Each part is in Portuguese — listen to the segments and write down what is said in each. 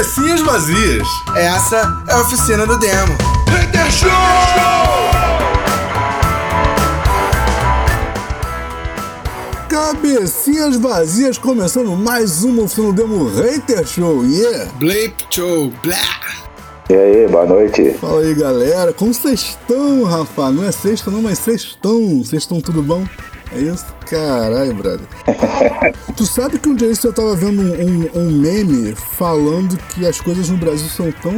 Cabecinhas vazias. Essa é a oficina do demo. Hater Show! Cabecinhas vazias, começando mais uma oficina do demo Hater Show, yeah! Blape Show, blá! E aí, boa noite. Fala aí, galera. Como vocês estão, Rafa? Não é sexta não, mas vocês estão. Vocês estão tudo bom? É isso? Caralho, brother. tu sabe que um dia eu tava vendo um, um, um, meme falando que as coisas no Brasil são tão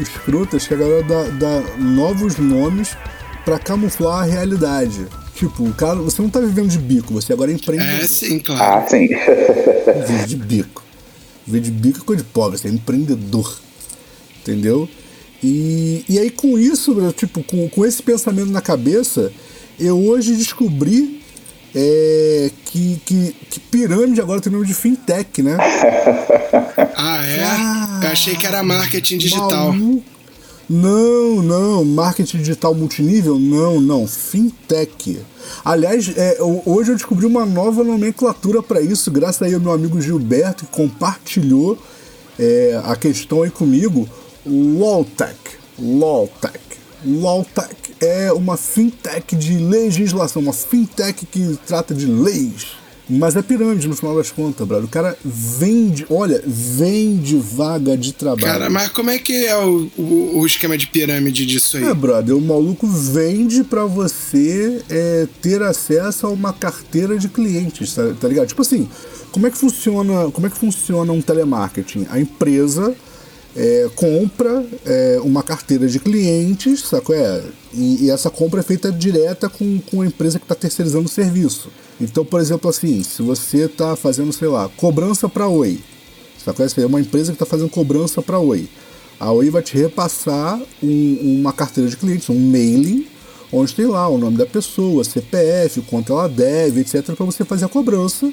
escrotas que a galera dá, dá novos nomes para camuflar a realidade. Tipo, cara, você não tá vivendo de bico, você agora é empreendedor. É, sim, claro. Ah, sim. Vive de bico. Vive de bico é coisa de pobre, você é empreendedor. Entendeu? E, e aí com isso, tipo, com, com esse pensamento na cabeça, eu hoje descobri é, que, que, que, pirâmide agora tem nome de fintech, né? ah, é? Ah, eu achei que era marketing digital. Maluco. Não, não, marketing digital multinível? Não, não, fintech. Aliás, é, hoje eu descobri uma nova nomenclatura para isso, graças aí ao meu amigo Gilberto, que compartilhou é, a questão aí comigo. LOLTech. LOLTech. LOLTech é uma fintech de legislação, uma fintech que trata de leis. Mas é pirâmide no final das contas, brother. O cara vende, olha, vende vaga de trabalho. Cara, mas como é que é o, o, o esquema de pirâmide disso aí? É, brother, o maluco vende para você é, ter acesso a uma carteira de clientes, tá, tá ligado? Tipo assim, como é que funciona, como é que funciona um telemarketing? A empresa é, compra é, uma carteira de clientes, saco? É, e, e, essa compra é feita direta com, com a empresa que está terceirizando o serviço. Então, por exemplo, assim, se você está fazendo, sei lá, cobrança para Oi, saco? É uma empresa que está fazendo cobrança para Oi. A Oi vai te repassar um, uma carteira de clientes, um mailing, onde tem lá o nome da pessoa, CPF, quanto ela deve, etc., para você fazer a cobrança.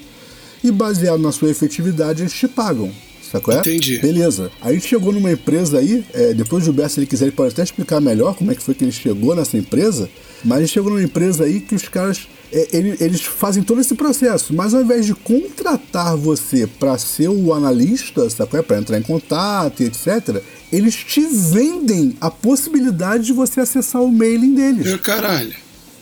E baseado na sua efetividade, eles te pagam. Sacou? É? Entendi. Beleza. Aí chegou numa empresa aí, é, depois o Gilberto, se ele quiser, ele pode até explicar melhor como é que foi que ele chegou nessa empresa, mas gente chegou numa empresa aí que os caras, é, eles, fazem todo esse processo, mas ao invés de contratar você para ser o analista, sacou? É? Para entrar em contato e etc., eles te vendem a possibilidade de você acessar o mailing deles. Meu caralho.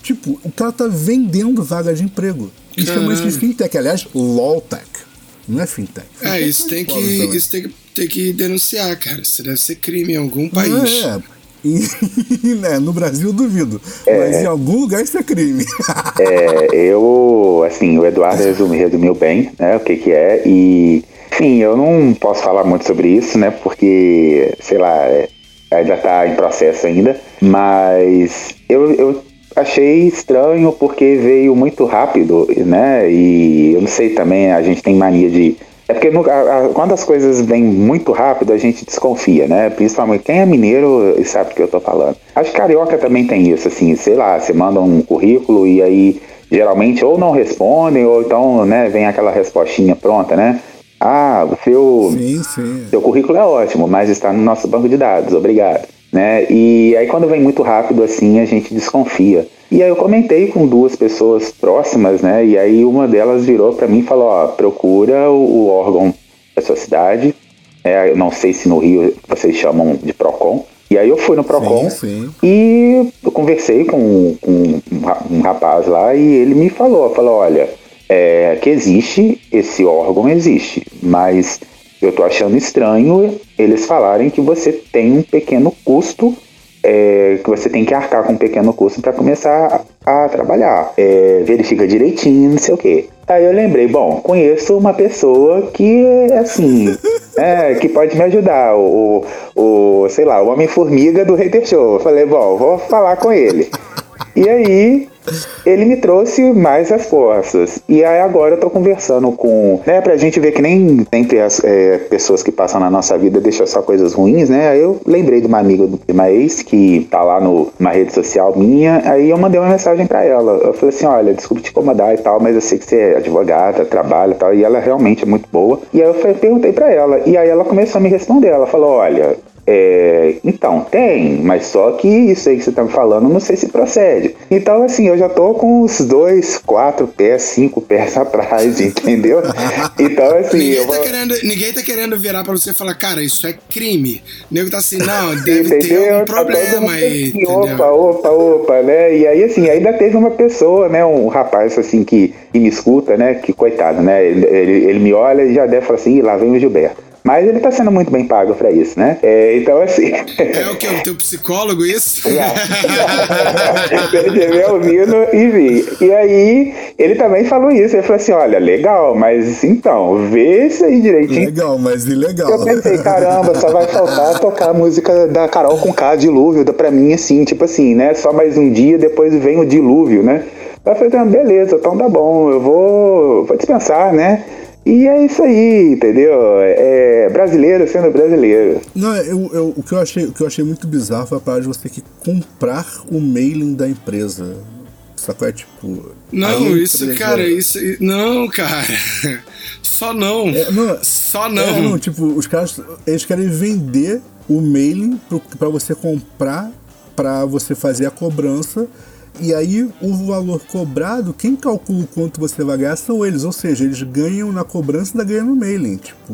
Tipo, o cara tá vendendo vaga de emprego. E chama isso de fintech, aliás, LOLTech. Não é fintech. fintech é, isso, tem que, isso tem, que, tem que denunciar, cara. Isso deve ser crime em algum país. É, né, no Brasil duvido, é, mas em algum lugar isso é crime. é, eu, assim, o Eduardo resumiu, resumiu bem, né, o que que é, e, enfim, eu não posso falar muito sobre isso, né, porque, sei lá, é, ainda está em processo ainda, mas eu, eu achei estranho porque veio muito rápido, né? E eu não sei também, a gente tem mania de. É porque no, a, a, quando as coisas vêm muito rápido, a gente desconfia, né? Principalmente quem é mineiro sabe do que eu tô falando. Acho que carioca também tem isso, assim, sei lá, você manda um currículo e aí geralmente ou não respondem, ou então, né, vem aquela respostinha pronta, né? Ah, o seu, sim, sim. seu currículo é ótimo, mas está no nosso banco de dados, obrigado né? E aí quando vem muito rápido assim, a gente desconfia. E aí eu comentei com duas pessoas próximas, né? E aí uma delas virou para mim e falou: ó, procura o, órgão da sua cidade. É, eu não sei se no Rio vocês chamam de Procon. E aí eu fui no Procon sim, sim. e eu conversei com, com, um rapaz lá e ele me falou, falou, olha, é, que existe, esse órgão existe, mas eu tô achando estranho eles falarem que você tem um pequeno custo, é, que você tem que arcar com um pequeno custo para começar a, a trabalhar. É, verifica direitinho, não sei o quê. Aí eu lembrei, bom, conheço uma pessoa que, assim, é, que pode me ajudar, o, o sei lá, o Homem-Formiga do Hater Show. Eu falei, bom, vou falar com ele. E aí ele me trouxe mais respostas. E aí agora eu tô conversando com. Né, pra gente ver que nem sempre as é, pessoas que passam na nossa vida deixam só coisas ruins, né? Aí eu lembrei de uma amiga de uma ex que tá lá numa rede social minha. Aí eu mandei uma mensagem para ela. Eu falei assim: olha, desculpa te incomodar e tal, mas eu sei que você é advogada, trabalha e tal. E ela realmente é muito boa. E aí eu falei, perguntei para ela. E aí ela começou a me responder. Ela falou: olha, É, então, tem, mas só que isso aí que você tá me falando, não sei se procede. Então, assim, eu já tô com os dois, quatro pés, cinco pés atrás, entendeu? Então, assim. Ninguém, vou... tá querendo, ninguém tá querendo virar pra você e falar, cara, isso é crime. O nego tá assim, não, deve entendeu? ter algum tá problema aí. Assim, opa, opa, opa, né? E aí, assim, ainda teve uma pessoa, né? Um rapaz, assim, que, que me escuta, né? Que coitado, né? Ele, ele, ele me olha e já deve falar assim, lá vem o Gilberto. Mas ele tá sendo muito bem pago pra isso, né? É, então, assim. É o que? O teu psicólogo, isso? ele tiver ouvindo e vi. E aí, ele também falou isso. Ele falou assim: olha, legal, mas então, vê isso aí direitinho. Legal, mas ilegal. Eu pensei, caramba, só vai faltar tocar a música da Carol com K, Dilúvio, pra mim, assim, tipo assim, né? Só mais um dia, depois vem o dilúvio, né? Eu falei, ah, beleza, então tá bom, eu vou, vou dispensar, né? E é isso aí, entendeu? É brasileiro sendo brasileiro. Não, eu, eu, o, que eu achei, o que eu achei muito bizarro foi a parte de você ter que comprar o mailing da empresa. Sacou? É tipo. Não, isso, cara, isso. Não, cara. Só não. É, não Só não. É, não, tipo, os caras. Eles querem vender o mailing para você comprar, para você fazer a cobrança e aí o valor cobrado, quem calcula o quanto você vai ganhar são eles. Ou seja, eles ganham na cobrança e ainda ganham no mailing. Tipo.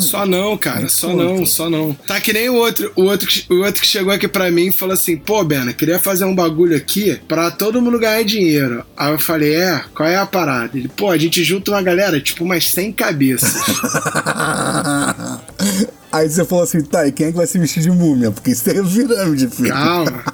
Só não, cara, só não, só não. Tá que nem o outro, o outro, o outro que chegou aqui pra mim e falou assim: pô, Bena, queria fazer um bagulho aqui pra todo mundo ganhar dinheiro. Aí eu falei: é, qual é a parada? Ele, pô, a gente junta uma galera, tipo umas 100 cabeças. Aí você falou assim: tá, e quem é que vai se vestir de múmia? Porque isso é pirâmide, filho. Calma.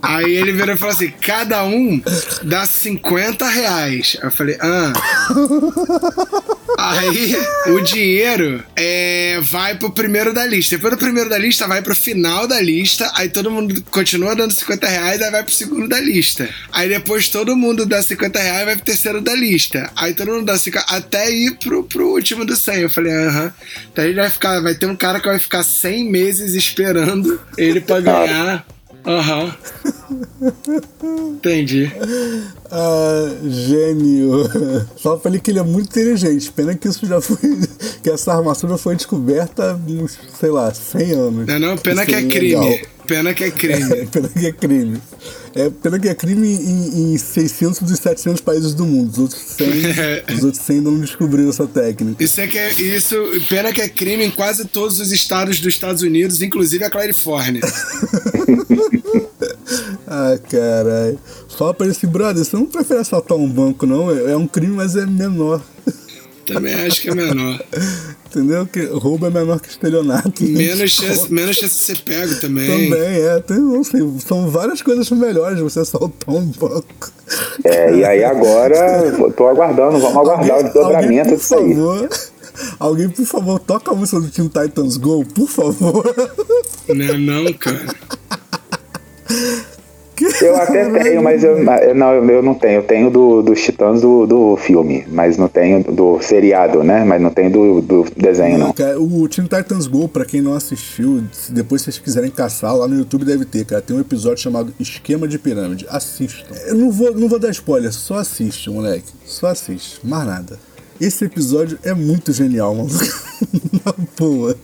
Aí ele virou e falou assim: cada um dá 50 reais. Aí eu falei, ah. Aí o dinheiro é, vai pro primeiro da lista. Depois do primeiro da lista, vai pro final da lista. Aí todo mundo continua dando 50 reais, aí vai pro segundo da lista. Aí depois todo mundo dá 50 reais, vai pro terceiro da lista. Aí todo mundo dá 50 até ir pro, pro último do 100. Eu falei, aham. Então ele vai ficar, vai ter um cara que vai ficar 100 meses esperando ele pra ganhar Aham. Uhum. Entendi. Ah, gênio. Só falei que ele é muito inteligente. Pena que isso já foi. que essa armação foi descoberta nos, sei lá, 100 anos. Não, não, pena que é crime. Legal. Pena que é crime. É, pena que é crime. É, pena que é crime em, em 600 dos 700 países do mundo. Os outros 100, os outros 100 não descobriram essa técnica. Isso é que é, isso, pena que é crime em quase todos os estados dos Estados Unidos, inclusive a Califórnia. ah, caralho. Fala pra assim, brother, você não prefere assaltar um banco, não? É, é um crime, mas é menor. Também acho que é menor. Entendeu? Que roubo é menor que estelionato. Menos chance, menos chance de ser pego também. Também, é. Tem, não sei, são várias coisas melhores você assaltar um banco. É, e aí agora, tô aguardando, vamos aguardar alguém, o desdobramento disso aí. Favor, alguém, por favor, toca a música do Team Titans Go, por favor. Não, não, cara. Eu até tenho, mas eu não, eu não tenho. Eu tenho do, dos Titãs do, do filme, mas não tenho do seriado, né? Mas não tenho do, do desenho, não. Cara, o Teen Titans Go, pra quem não assistiu, se depois vocês quiserem caçar, lá no YouTube deve ter, cara. Tem um episódio chamado Esquema de Pirâmide. Assistam. Eu não vou, não vou dar spoiler, só assiste, moleque. Só assiste, mais nada. Esse episódio é muito genial, mano. Na boa.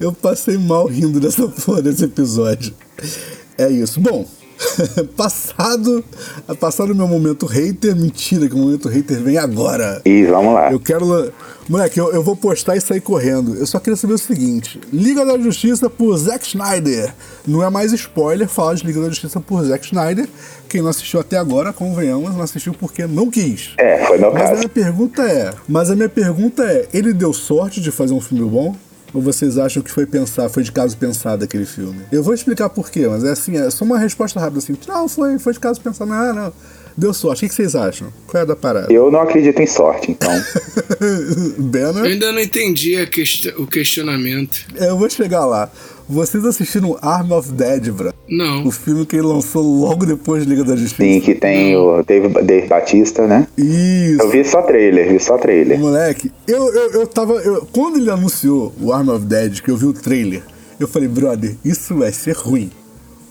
Eu passei mal rindo dessa porra desse episódio. É isso. Bom, passado, passado o meu momento hater, mentira que o momento hater vem agora. E vamos lá. Eu quero. Moleque, eu, eu vou postar e sair correndo. Eu só queria saber o seguinte: Liga da Justiça por Zack Snyder. Não é mais spoiler falar de Liga da Justiça por Zack Snyder. Quem não assistiu até agora, convenhamos, não assistiu porque não quis. É, foi meu mas caso. A minha pergunta é: Mas a minha pergunta é: ele deu sorte de fazer um filme bom? Ou vocês acham que foi pensar, foi de caso pensado aquele filme? Eu vou explicar por quê, mas é assim, é só uma resposta rápida assim. Não, foi, foi de caso pensado. Não, não. Deu sorte. O que vocês acham? Qual é a da parada? Eu não acredito em sorte, então. Bena? Eu ainda não entendi quest o questionamento. Eu vou chegar lá. Vocês assistiram Arm of Dead, bro? Não. O filme que ele lançou logo depois de Liga da Justiça. Sim, que tem o Dave, Dave Batista, né? Isso. Eu vi só trailer, vi só trailer. Moleque, eu, eu, eu tava. Eu, quando ele anunciou o Arm of Dead, que eu vi o trailer, eu falei, brother, isso vai ser ruim.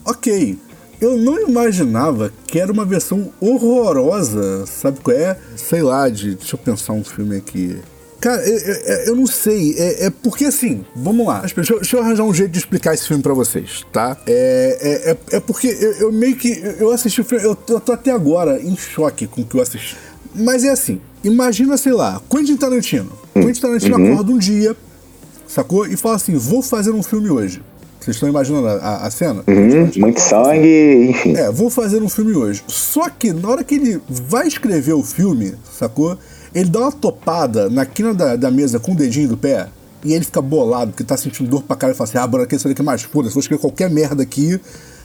Ok. Eu não imaginava que era uma versão horrorosa, sabe qual é? Sei lá, de. Deixa eu pensar um filme aqui. Cara, eu, eu, eu não sei. É, é, porque assim, vamos lá. Deixa, deixa, eu arranjar um jeito de explicar esse filme pra vocês, tá? É, é, é, é porque eu, eu, meio que. Eu assisti o filme. Eu, eu tô até agora em choque com o que eu assisti. Mas é assim, imagina, sei lá, Quentin Tarantino. Quentin Tarantino uhum. acorda um dia, sacou? E fala assim: vou fazer um filme hoje. Vocês estão imaginando a, a cena? Uhum, muito sangue, enfim. É, vou fazer um filme hoje. Só que na hora que ele vai escrever o filme, sacou? Ele dá uma topada na quina da, da mesa com o dedinho do pé e ele fica bolado, porque tá sentindo dor pra cara e fala assim: ah, bora, quer saber que é mais foda, se vou escrever qualquer merda aqui.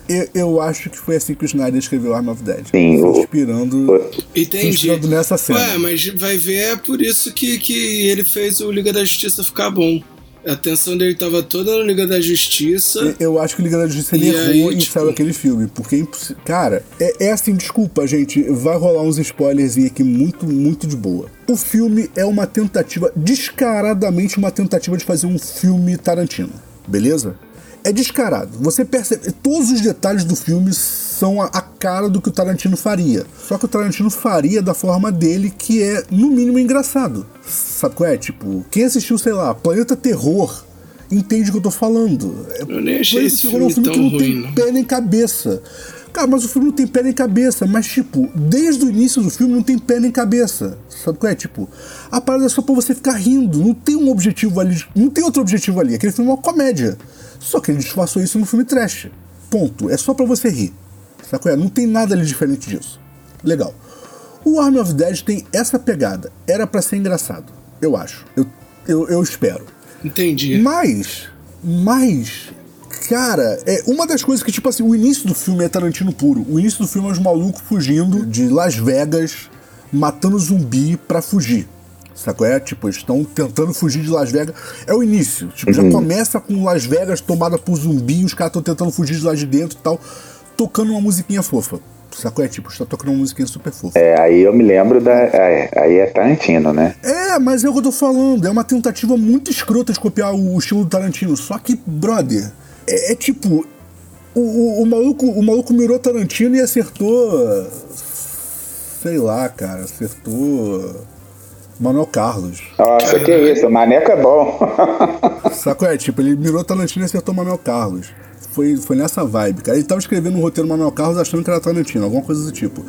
Eu, eu, acho que foi assim que o Snyder escreveu Arm of Dead. Sim, o... inspirando, Entendi. inspirando nessa cena. Ué, mas vai ver, é por isso que, que ele fez o Liga da Justiça ficar bom. A atenção dele tava toda no Liga da Justiça. Eu acho que o Liga da Justiça ele errou aí, e tipo... saiu aquele filme. Porque, é cara, é, é, assim, desculpa, gente. Vai rolar uns spoilers aqui muito, muito de boa. O filme é uma tentativa, descaradamente uma tentativa de fazer um filme Tarantino. Beleza? É descarado. Você percebe. Todos os detalhes do filme são a, a, cara do que o Tarantino faria. Só que o Tarantino faria da forma dele, que é, no mínimo, engraçado. Sabe qual é? Tipo, quem assistiu, sei lá, Planeta Terror entende o que eu tô falando. É, eu nem achei Planeta esse Terror é um filme que não ruim, tem não. pé nem cabeça. Cara, mas o filme não tem pé nem cabeça. Mas, tipo, desde o início do filme não tem pé nem cabeça. Sabe qual é? Tipo, a parada é só pra você ficar rindo. Não tem um objetivo ali. Não tem outro objetivo ali. Aquele filme é uma comédia. Só que ele disfarçou isso no filme trash. Ponto. É só pra você rir. É? Não tem nada ali diferente disso. Legal. O Army of Dead tem essa pegada. Era para ser engraçado. Eu acho. Eu, eu, eu espero. Entendi. Mas. Mas Cara, é uma das coisas que, tipo assim, o início do filme é Tarantino puro. O início do filme é os malucos fugindo de Las Vegas, matando zumbi pra fugir. Sacou? É, tipo, estão tentando fugir de Las Vegas. É o início. Tipo, já uhum. começa com Las Vegas tomada por zumbi, os caras estão tentando fugir de lá de dentro e tal, tocando uma musiquinha fofa. Sacou? É tipo, está tocando uma musiquinha super fofa. É, aí eu me lembro da. É, aí é Tarantino, né? É, mas é o que eu tô falando. É uma tentativa muito escrota de copiar o estilo do Tarantino. Só que, brother, é, é tipo. O, o, o, maluco, o maluco mirou Tarantino e acertou. Sei lá, cara, acertou. Manuel Carlos. Nossa, que isso, Maneco é bom. Saco é, tipo, ele mirou Tarantino e acertou Manuel Carlos. Foi, foi nessa vibe, cara. Ele tava escrevendo um roteiro Manuel Carlos achando que era Tarantino, alguma coisa do tipo.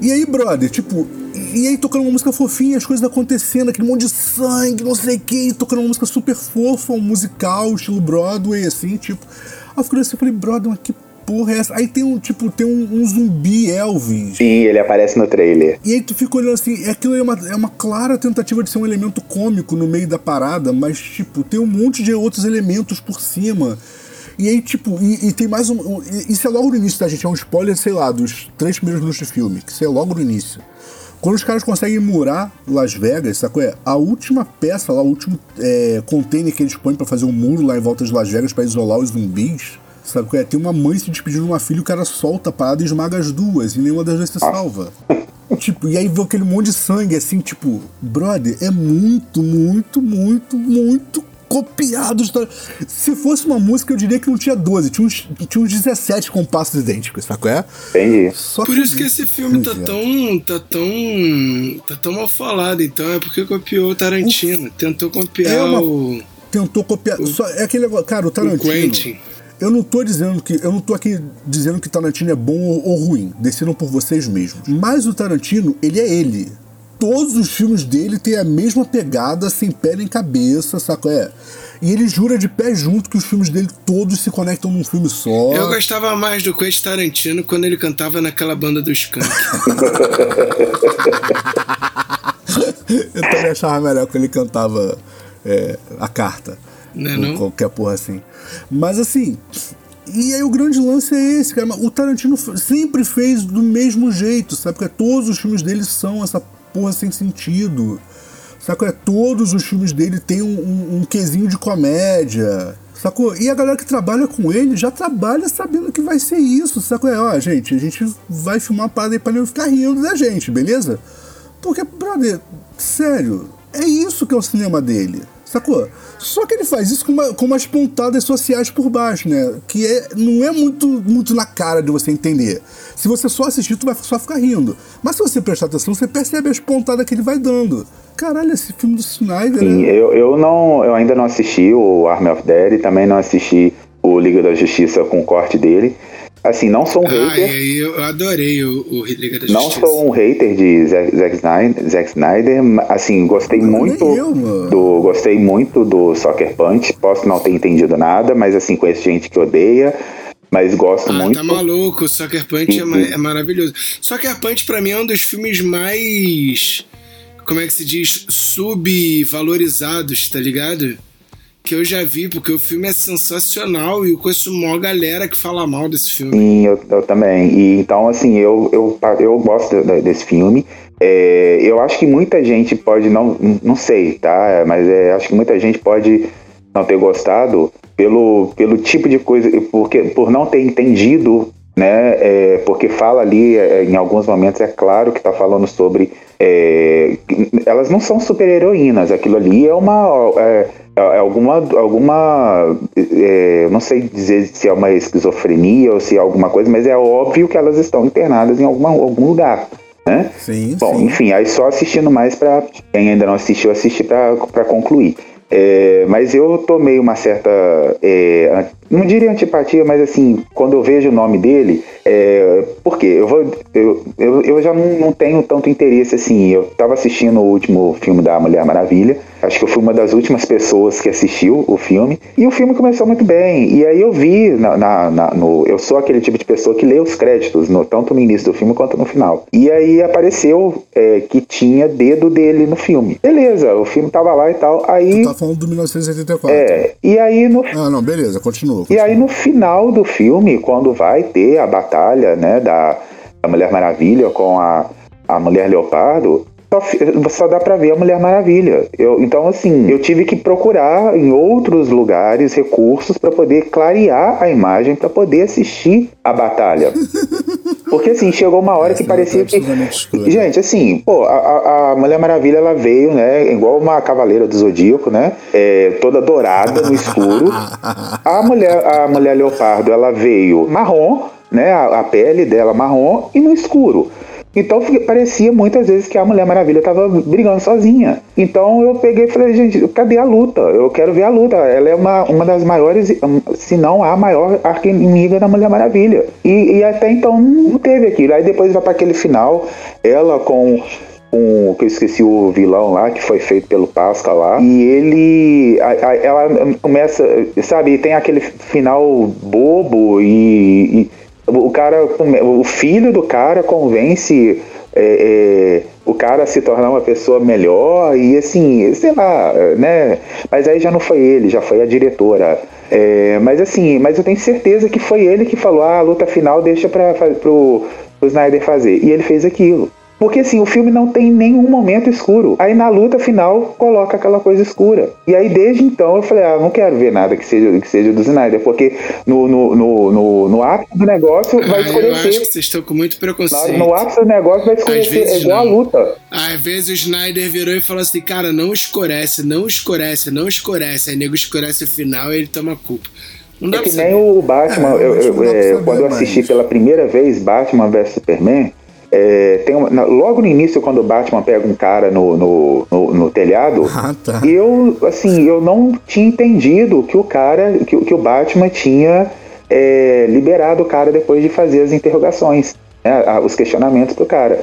E aí, brother, tipo, e aí tocando uma música fofinha, as coisas acontecendo, aquele monte de sangue, não sei o que, tocando uma música super fofa, um musical, estilo Broadway, assim, tipo. Aí eu fiquei assim, eu falei, brother, mas que porra é essa? Aí tem um, tipo, tem um, um, zumbi Elvis. Sim, ele aparece no trailer. E aí tu fica olhando assim, aquilo é uma, é uma clara tentativa de ser um elemento cômico no meio da parada, mas, tipo, tem um monte de outros elementos por cima. E aí, tipo, e, e tem mais um, um. Isso é logo no início, tá, gente? É um spoiler, sei lá, dos três primeiros minutos de filme, que isso é logo no início. Quando os caras conseguem murar Las Vegas, sacou? É, a última peça lá, o último é, container que eles põem para fazer um muro lá em volta de Las Vegas para isolar os zumbis, sabe? É, tem uma mãe se despedindo de uma filha, o cara solta a parada e esmaga as duas, e nenhuma das duas se salva. tipo, e aí vê aquele monte de sangue, assim, tipo, brother, é muito, muito, muito, muito copiados. Se fosse uma música, eu diria que não tinha 12, tinha uns, tinha uns 17 compassos idênticos, saco é? Entendi. Só Por que isso que esse filme tá tão, tá tão. tá tão mal falado, então, é porque copiou o Tarantino. Tentou copiar é uma, o. Tentou copiar. O, só, é aquele negócio. Cara, o Tarantino. O eu não tô dizendo que. Eu não tô aqui dizendo que Tarantino é bom ou, ou ruim. Decidam por vocês mesmos. Mas o Tarantino, ele é ele todos os filmes dele têm a mesma pegada, sem pé nem cabeça, saco? É. E ele jura de pé junto que os filmes dele todos se conectam num filme só. Eu gostava mais do Quentin Tarantino quando ele cantava naquela banda do Skank. Eu também achava melhor quando ele cantava é, a carta. Não é não? Qualquer porra assim. Mas assim, e aí o grande lance é esse, cara. O Tarantino sempre fez do mesmo jeito, sabe? Porque todos os filmes dele são essa porra sem sentido. Sacou? É, todos os filmes dele tem um, um, um quesinho de comédia. Sacou? E a galera que trabalha com ele já trabalha sabendo que vai ser isso. Sacou? É, ó, gente, a gente vai filmar uma parada aí pra ele ficar rindo da gente, beleza? Porque, brother, sério, é isso que é o cinema dele. Sacou? Só que ele faz isso com, uma, com umas pontadas sociais por baixo, né? Que é, não é muito, muito na cara de você entender. Se você só assistir, tu vai só ficar rindo. Mas se você prestar atenção, você percebe as pontadas que ele vai dando. caralho esse filme do Snyder. Sim, né? eu, eu, não, eu ainda não assisti o Army of Dead também não assisti o Liga da Justiça com o corte dele. Assim, não sou um Ah, hater. e aí eu adorei o, o Liga da Não Justiça. sou um hater de Zack, Snyder, Zack Snyder, ma- assim, gostei Mano, muito eu, do gostei muito do Soccer Punch. Posso não ter entendido nada, mas assim conheço gente que odeia, mas gosto Ah, muito. tá maluco, o Sucker Punch é, ma- Uhum. é maravilhoso. Sucker Punch pra mim é um dos filmes mais. Como é que se diz? Subvalorizados, tá ligado? Que eu já vi, porque o filme é sensacional e eu conheço uma galera que fala mal desse filme. Sim, eu, eu também. E então, assim, eu, eu, eu gosto de- desse filme. É, eu acho que muita gente pode não, não sei, tá? Mas é, acho que muita gente pode não ter gostado pelo, pelo tipo de coisa, porque por não ter entendido, né? é, porque fala ali, é, em alguns momentos é claro que tá falando sobre é, elas não são super heroínas. Aquilo ali é uma é, é alguma alguma é, não sei dizer se é uma esquizofrenia ou se é alguma coisa, mas é óbvio que elas estão internadas em alguma, algum lugar. Né? Sim, Bom, sim. enfim, aí só assistindo mais pra quem ainda não assistiu, assistir pra concluir. É, mas eu tomei uma certa. é, não diria antipatia, mas assim, quando eu vejo o nome dele, é, por quê? Eu, vou, eu, eu, eu já não, não tenho tanto interesse assim. Eu tava assistindo o último filme da Mulher Maravilha, acho que eu fui uma das últimas pessoas que assistiu o filme, e o filme começou muito bem. E aí eu vi, na, na- na- no, eu sou aquele tipo de pessoa que lê os créditos, no, tanto no início do filme quanto no final. E aí apareceu é, que tinha dedo dele no filme. Beleza, o filme tava lá e tal. Aí. Tu tá falando do 1984. É, e aí no Ah, não, beleza, continua. E continua. aí no final do filme, quando vai ter a batalha, né, da, da Mulher Maravilha com a, a Mulher Leopardo, só, só dá pra ver a Mulher Maravilha. Eu, então, assim, eu tive que procurar em outros lugares recursos pra poder clarear a imagem, pra poder assistir a batalha. Porque, assim, chegou uma hora Essa que parecia que... Gente, assim, pô, a, a- a Mulher Maravilha, ela veio, né, igual uma cavaleira do Zodíaco, né, é, toda dourada no escuro. A mulher, a mulher leopardo, ela veio marrom, né? A, a pele dela marrom e no escuro. Então parecia muitas vezes que a Mulher Maravilha estava brigando sozinha. Então eu peguei e falei, gente, cadê a luta? Eu quero ver a luta. Ela é uma, uma das maiores, hum, se não a maior arqui-inimiga da Mulher Maravilha. E, e até então não teve aquilo. Aí depois vai para aquele final, ela com um, que eu esqueci o vilão lá, que foi feito pelo Pascal lá, e ele, a- a- ela começa, sabe, tem aquele final bobo e, e o cara, o filho do cara convence é, é, o cara a se tornar uma pessoa melhor e assim, sei lá, né, mas aí já não foi ele, já foi a diretora. É, mas assim, mas eu tenho certeza que foi ele que falou, ah, a luta final deixa para pro Snyder fazer. E ele fez aquilo. Porque assim, o filme não tem nenhum momento escuro. Aí na luta final coloca aquela coisa escura. E aí desde então eu falei, ah, não quero ver nada que seja, que seja do Snyder, porque no, no, no, no, no ápice do negócio vai Ah, eu acho que escurecer. vocês estão com muito No, preconceito. no ápice do negócio vai escurecer, é igual não. a luta. Às vezes o Snyder virou e falou assim, cara, não escurece, não escurece, não escurece. Aí nego escurece o final e ele toma culpa. Não dá É que nem saber. o Batman, É, eu- eu- pra é, saber, quando eu assisti mas- pela primeira vez Batman vs Superman, é, tem uma- na- logo no início, quando o Batman pega um cara no, no, no- no telhado, Ah, tá. eu, assim, eu não tinha entendido que o cara, que, o- que o Batman tinha é, liberado o cara depois de fazer as interrogações, né, os questionamentos do cara.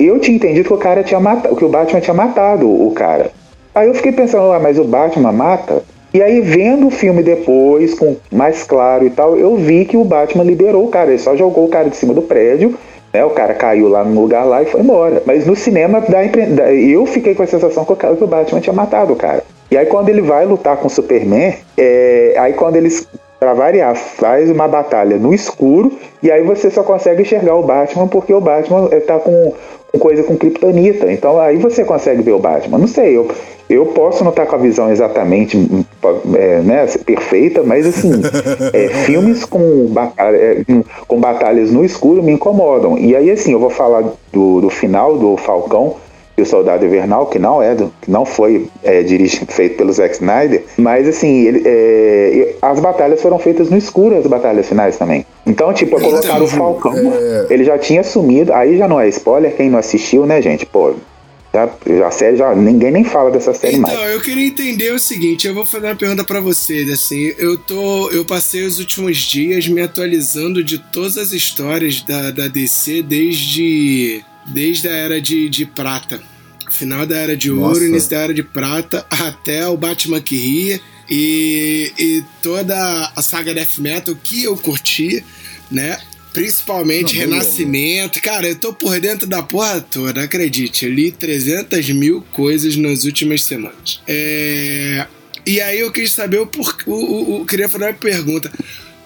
Eu tinha entendido que o cara tinha matado, que o Batman tinha matado o cara. Aí eu fiquei pensando, ah, mas o Batman mata? E aí, vendo o filme depois, com mais claro e tal, eu vi que o Batman liberou o cara. Ele só jogou o cara de cima do prédio, né? O cara caiu lá no lugar lá e foi embora. Mas no cinema, dá, impre- eu fiquei com a sensação que o, Batman tinha matado o cara. E aí, quando ele vai lutar com o Superman, é, aí quando eles, pra variar, faz uma batalha no escuro, e aí você só consegue enxergar o Batman porque o Batman eh, tá com, coisa com kryptonita. Então aí você consegue ver o Batman. Não sei, eu, eu posso não estar com a visão exatamente é, né, perfeita, mas assim, é, filmes com, batalha, é, com batalhas no escuro me incomodam. E aí, assim, eu vou falar do, do final do Falcão e o Soldado Invernal, que não é do, que não foi é, dirigido, feito pelo Zack Snyder, mas assim, ele, é, as batalhas foram feitas no escuro, as batalhas finais também. Então, tipo, colocaram o Falcão, é- ele já tinha sumido, aí já não é spoiler, quem não assistiu, né, gente? Pô, Já, a série já. Ninguém nem fala dessa série então, mais. Então, eu queria entender o seguinte, eu vou fazer uma pergunta para vocês, assim, eu tô. Eu passei os últimos dias me atualizando de todas as histórias da, da DC desde. Desde a era de, de prata. Final da era de Nossa. ouro, início da era de prata, até o Batman que ria. E, e toda a saga Death Metal que eu curti, né? Principalmente não, Renascimento. Cara, eu tô por dentro da porra toda, acredite. Eu li 300 mil coisas nas últimas semanas. É... E aí eu queria saber o porquê. O, o, o, queria fazer uma pergunta.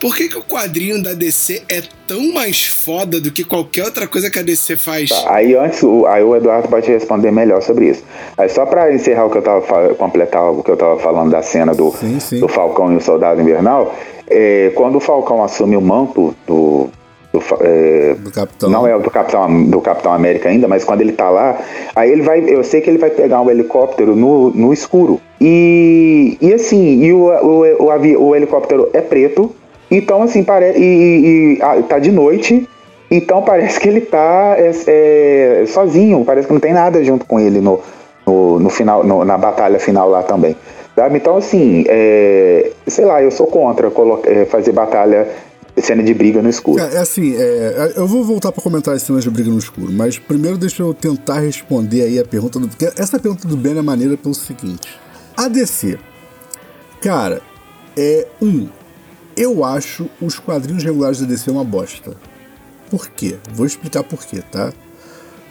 Por que, que o quadrinho da DC é tão mais foda do que qualquer outra coisa que a DC faz? Tá, aí antes, o, aí o Eduardo pode responder melhor sobre isso. Aí só para encerrar o que eu tava completar o que eu tava falando da cena do, sim, sim. do Falcão e o Soldado Invernal, é, quando o Falcão assume o manto do, do, é, do, Capitão. Não é do Capitão, do Capitão América ainda, mas quando ele tá lá, aí ele vai. Eu sei que ele vai pegar um helicóptero no, no escuro. E, e assim, e o, o, o, o helicóptero é preto, então, assim, parece. E, e, e ah, tá de noite, então parece que ele tá é, é, sozinho, parece que não tem nada junto com ele no, no, no final, no, na batalha final lá também. Sabe? Então, assim, é, sei lá, eu sou contra é, fazer batalha, cena de briga no escuro. É, é assim, é, eu vou voltar para comentar as cenas de briga no escuro, mas primeiro deixa eu tentar responder aí a pergunta do. Porque essa pergunta do Ben é maneira pelo seguinte: a DC, cara, é um eu acho os quadrinhos regulares da DC uma bosta. Por quê? Vou explicar por quê, tá?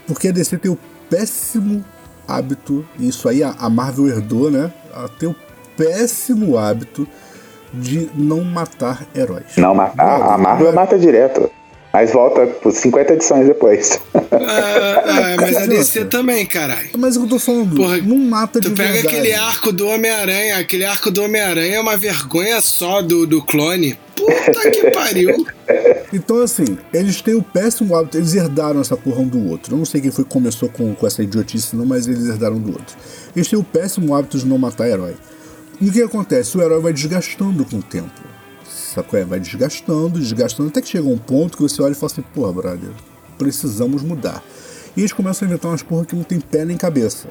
Porque a DC tem o péssimo hábito, e isso aí a Marvel herdou, né? Ela tem o péssimo hábito de não matar heróis. Não matar? a Marvel é... mata direto. Mas volta por 50 edições depois. Ah, mas a DC também, caralho. Mas eu tô falando, Porra, não mata de Tu pega verdade. aquele arco do Homem-Aranha, aquele arco do Homem-Aranha é uma vergonha só do, do clone. Puta que pariu. Então, assim, eles têm o péssimo hábito, eles herdaram essa porra um do outro. Eu não sei quem foi que começou com, com essa idiotice, não, mas eles herdaram um do outro. Eles têm o péssimo hábito de não matar herói. E o que acontece? O herói vai desgastando com o tempo. Sacou? É, vai desgastando, desgastando, até que chega um ponto que você olha e fala assim, porra, brother, precisamos mudar. E eles começam a inventar umas porra que não tem pé nem cabeça.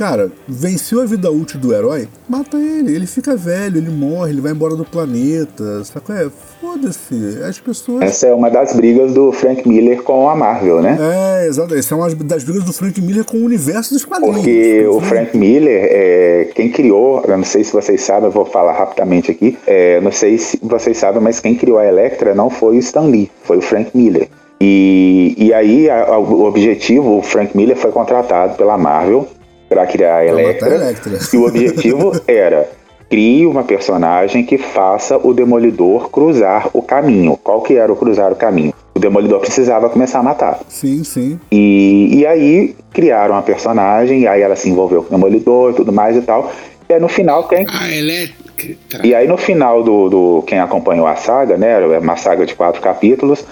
Cara, venceu a vida útil do herói, mata ele. Ele fica velho, ele morre, ele vai embora do planeta. Sacou? É, foda-se. As pessoas. Essa é uma das brigas do Frank Miller com a Marvel, né? É, exato. Essa é uma das brigas do Frank Miller com o universo dos quadrinhos. Porque o Frank Miller, é, quem criou, eu não sei se vocês sabem, eu vou falar rapidamente aqui. É, não sei se vocês sabem, mas quem criou a Electra não foi o Stan Lee, foi o Frank Miller. E, e aí a, a, o objetivo, o Frank Miller foi contratado pela Marvel para criar a Electra, Electra. E o objetivo era crie uma personagem que faça o Demolidor cruzar o caminho. Qual que era o cruzar o caminho? O Demolidor precisava começar a matar. Sim, sim. E, e aí criaram a personagem, e aí ela se envolveu com o Demolidor e tudo mais e tal. E aí no final quem... A Electra. E aí no final do, do quem acompanhou a saga, né, é uma saga de quatro capítulos,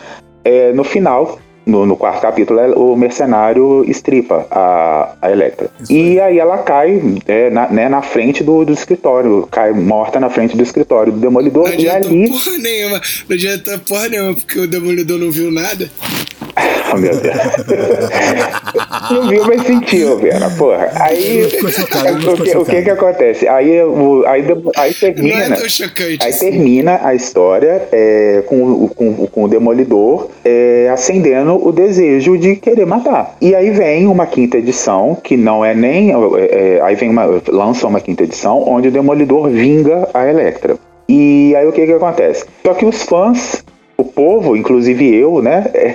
é, no final no, no, quarto capítulo, o mercenário estripa a, a Electra. Isso e aí. aí ela cai é, na, né, na frente do, do escritório, cai morta na frente do escritório do Demolidor. Não e ali. Porra nenhuma, não adianta porra nenhuma, porque o Demolidor não viu nada. Oh, meu Deus. não viu, mas sentiu, Vera, porra. Aí, o, que, o que que acontece? Aí, o, aí, aí termina. Não é chocante, aí assim. termina a história é, com, com, com o Demolidor é, acendendo o desejo de querer matar. E aí vem uma quinta edição, que não é nem. É, é, aí vem uma. lança uma quinta edição, onde o Demolidor vinga a Electra. E aí o que que acontece? Só que os fãs o povo, inclusive eu, né? É,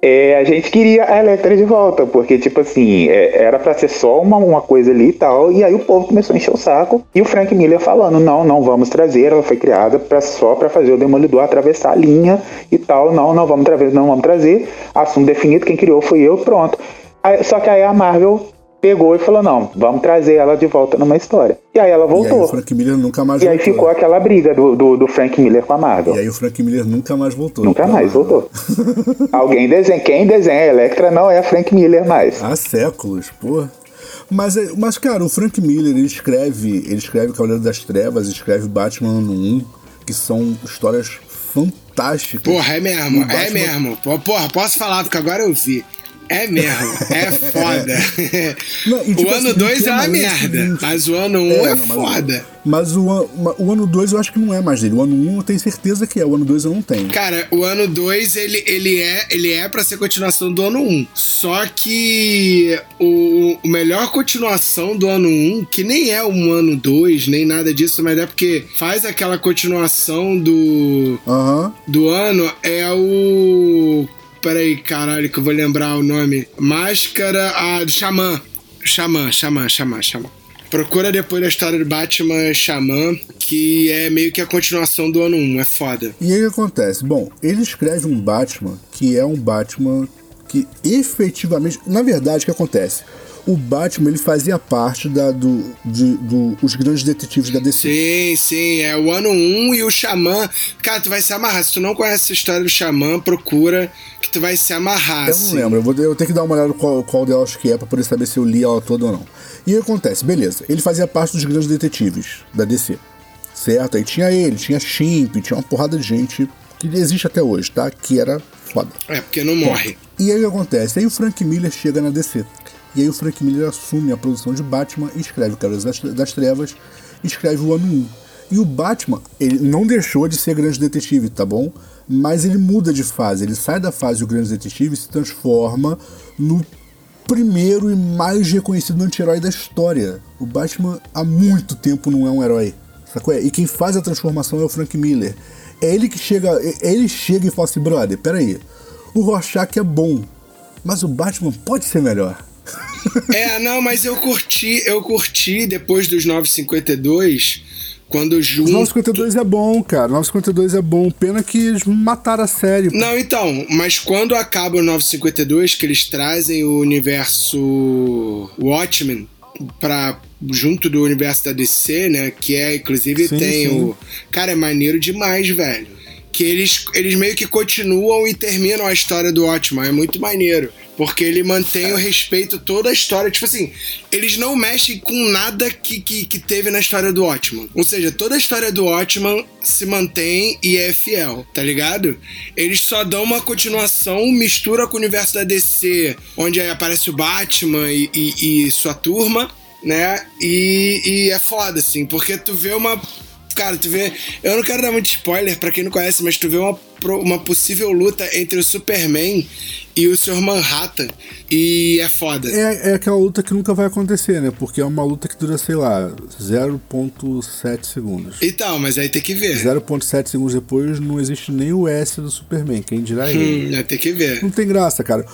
é, a gente queria a Electra de volta, porque, tipo assim, é, era para ser só uma, uma coisa ali e tal, e aí o povo começou a encher o saco, e o Frank Miller falando, não, não vamos trazer, ela foi criada pra, só para fazer o Demolidor atravessar a linha e tal, não, não vamos trazer, não vamos trazer, assunto definido, quem criou foi eu, pronto. Aí, só que aí a Marvel pegou e falou: não, vamos trazer ela de volta numa história. E aí ela voltou. E aí o Frank Miller nunca mais e voltou. E aí ficou aquela briga do, do, do, Frank Miller com a Marvel. E aí o Frank Miller nunca mais voltou. Nunca mais voltou. Alguém desenha. Quem desenha a Electra não é Frank Miller mais. Há séculos, pô. Mas, é, mas, cara, o Frank Miller, ele escreve, ele escreve Cavaleiro das Trevas, escreve Batman Ano 1, que são histórias fantásticas. Porra, é mesmo, é mesmo. Porra, posso falar, porque agora eu vi É mesmo, é foda. Não, e, tipo o ano assim, 2 é uma merda, seguinte. mas o ano 1 um é, É, não, mas- foda. Mas o, an- o ano 2 eu acho que não é mais dele. O ano 1 um eu tenho certeza que é. O ano 2 eu não tenho. Cara, o ano 2 ele, ele é ele é para ser continuação do ano 1. Um. Só que o, o melhor continuação do ano 1, um, que nem é um ano 2, nem nada disso, mas é porque faz aquela continuação do Aham. do ano é o. Peraí, caralho, que eu vou lembrar o nome. Máscara. Ah, do Xamã. Xamã, Xamã, Xamã, Xamã. Procura depois da história do Batman Xamã, que é meio que a continuação do ano 1, é foda. E aí o que acontece? Bom, ele escreve um Batman que é um Batman que efetivamente. Na verdade, o que acontece? O Batman ele fazia parte da, do, de, do, os grandes detetives da DC. Sim, sim, é o ano 1 e o Xamã. Cara, tu vai se amarrar. Se tu não conhece a história do Xamã, procura que tu vai se amarrar. Eu não assim. lembro, eu, vou, eu tenho que dar uma olhada qual, qual delas que é pra poder saber se eu li ela toda ou não. E aí acontece, beleza, ele fazia parte dos grandes detetives da DC, certo? Aí tinha ele, tinha Chimp, tinha uma porrada de gente que existe até hoje, tá? Que era foda. É, porque não morre. E aí o que acontece? Aí o Frank Miller chega na DC. E aí o Frank Miller assume a produção de Batman escreve Caras das, das Trevas, escreve o ano 1. E o Batman, ele não deixou de ser grande detetive, tá bom? Mas ele muda de fase, ele sai da fase do grande detetive e se transforma no primeiro e mais reconhecido anti-herói da história. O Batman há muito tempo não é um herói. Sacou? E quem faz a transformação é o Frank Miller. É ele que chega, é- ele chega e fala assim, brother, peraí, o Rorschach é bom, mas o Batman pode ser melhor. É, não, mas eu curti, eu curti depois dos 952, quando junto. 952 é bom, cara. 952 é bom. Pena que eles mataram a série. Não, então, mas quando acaba o 952, que eles trazem o universo Watchmen pra, junto do universo da DC, né? Que é, inclusive, Sim, tem sim. o. Cara, é maneiro demais, velho. Que eles, eles meio que continuam e terminam a história do Watchmen. É muito maneiro. Porque ele mantém o respeito toda a história. Tipo assim, eles não mexem com nada que, que, que teve na história do Watchmen. Ou seja, toda a história do Watchmen se mantém e é fiel, tá ligado? Eles só dão uma continuação, mistura com o universo da DC, onde aí aparece o Batman e, e- e sua turma, né? E, e é foda, assim, porque tu vê uma. Cara, tu vê. Eu não quero dar muito spoiler pra quem não conhece, mas tu vê uma, uma possível luta entre o Superman e o Sr. Manhattan. E é foda. É, é aquela luta que nunca vai acontecer, né? Porque é uma luta que dura, sei lá, 0.7 segundos. Então, mas aí tem que ver. 0.7 segundos depois não existe nem o S do Superman, quem dirá ele. Hum, aí tem que ver. Não tem graça, cara.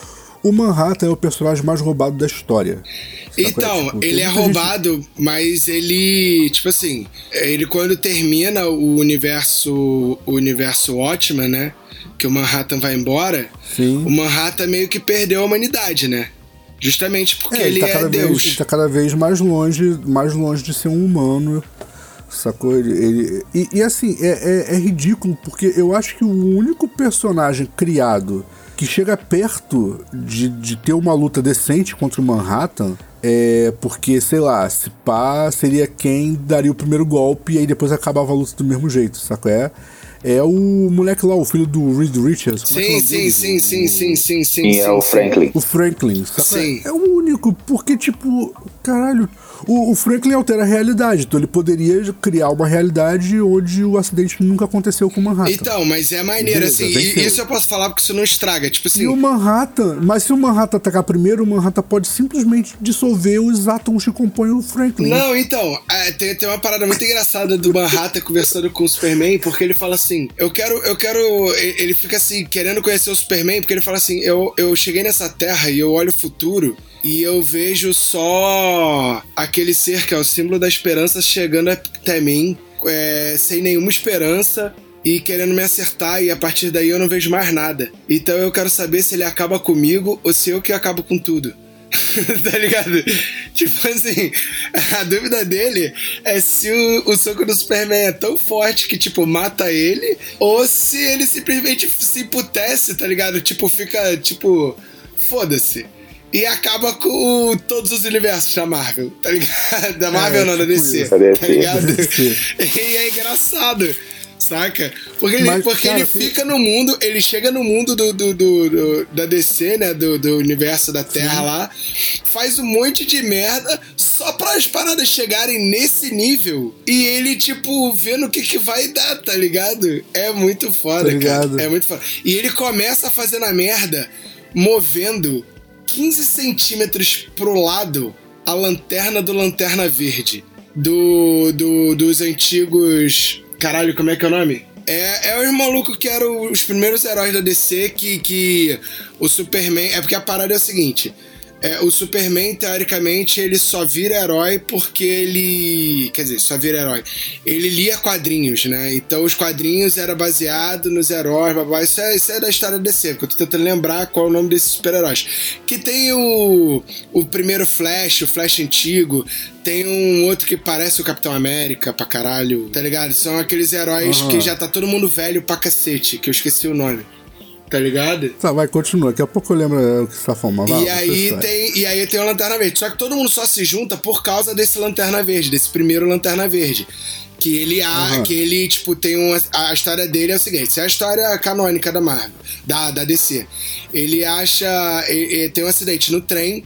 O Manhattan é o personagem mais roubado da história. Sabe? Então, Tipo, ele é muita gente- roubado, mas ele, tipo assim, ele quando termina o universo, o universo Watchmen, né? Que o Manhattan vai embora, Sim. o Manhattan meio que perdeu a humanidade, né? Justamente porque É, ele, tá é cada Deus. Vez, ele tá cada vez mais longe, mais longe de ser um humano. Sacou? Ele, ele- e, e assim, é, é- é ridículo, porque eu acho que o único personagem criado que chega perto de, de ter uma luta decente contra o Manhattan é porque, sei lá, se pá, seria quem daria o primeiro golpe e aí depois acabava a luta do mesmo jeito, sacou? É, é o moleque lá, o filho do Reed Richards. como é que é o Sim, nome sim, sim, sim, sim, sim, sim. Sim, sim, é o. Franklin. O Franklin, sabe? Sim. É o único, porque, tipo, caralho, o, o Franklin altera a realidade, então ele poderia criar uma realidade onde o acidente nunca aconteceu com o Manhattan. Então, mas é maneiro, Beleza, assim, e isso eu posso falar porque isso não estraga. Tipo assim, E o Manhattan, mas se o Manhattan atacar primeiro, o Manhattan pode simplesmente dissolver os átomos que compõem o Franklin. Não, então, é, tem, tem uma parada muito engraçada do Manhattan conversando com o Superman, porque ele fala assim: Eu quero, eu quero. Ele fica assim, querendo conhecer o Superman, porque ele fala assim: Eu, eu cheguei nessa terra e eu olho o futuro. E eu vejo só aquele ser que é o símbolo da esperança chegando até mim, é, sem nenhuma esperança e querendo me acertar, e a partir daí eu não vejo mais nada. Então eu quero saber se ele acaba comigo ou se eu que acabo com tudo. tá ligado? Tipo assim, a dúvida dele é se o, o soco do Superman é tão forte que, tipo, mata ele, ou se ele simplesmente se emputece, tá ligado? Tipo, fica, tipo, foda-se. E acaba com todos os universos da Marvel, tá ligado? Da Marvel É, não, da tipo DC, tá ligado? E é engraçado. Saca? Porque, ele, Mas, porque cara, ele fica no mundo, ele chega no mundo do, do, do- do- da DC, né? Do, do universo da Terra lá, faz um monte de merda só para as paradas chegarem nesse nível e ele, tipo, vendo o que, que vai dar, tá ligado? É muito foda, Tá ligado. cara. É muito foda. E ele começa fazendo a merda movendo 15 centímetros pro lado a lanterna do Lanterna Verde. Do, do, dos antigos. Caralho, como é que é o nome? É, é os malucos que eram os primeiros heróis da DC que, que o Superman. É porque a parada é o seguinte: é, o Superman, teoricamente, ele só vira herói porque ele. Quer dizer, só vira herói. Ele lia quadrinhos, né? Então os quadrinhos era baseado nos heróis, babá. Isso é, isso é da história DC, porque eu tô tentando lembrar qual é o nome desses super-heróis. Que tem o, o primeiro Flash, o Flash antigo. Tem um outro que parece o Capitão América pra caralho, tá ligado? São aqueles heróis Aham. que já tá todo mundo velho pra cacete, que eu esqueci o nome. Tá ligado? Tá, vai, continua. Daqui a pouco eu lembro o que você tá falando. vai, E aí, tem, e aí tem o Lanterna Verde. Só que todo mundo só se junta por causa desse Lanterna Verde, desse primeiro Lanterna Verde. Que ele, há, Aham. que ele tipo, tem uma. A história dele é o seguinte: isso é a história canônica da Marvel, da, da DC. Ele acha. Ele, ele tem um acidente no trem.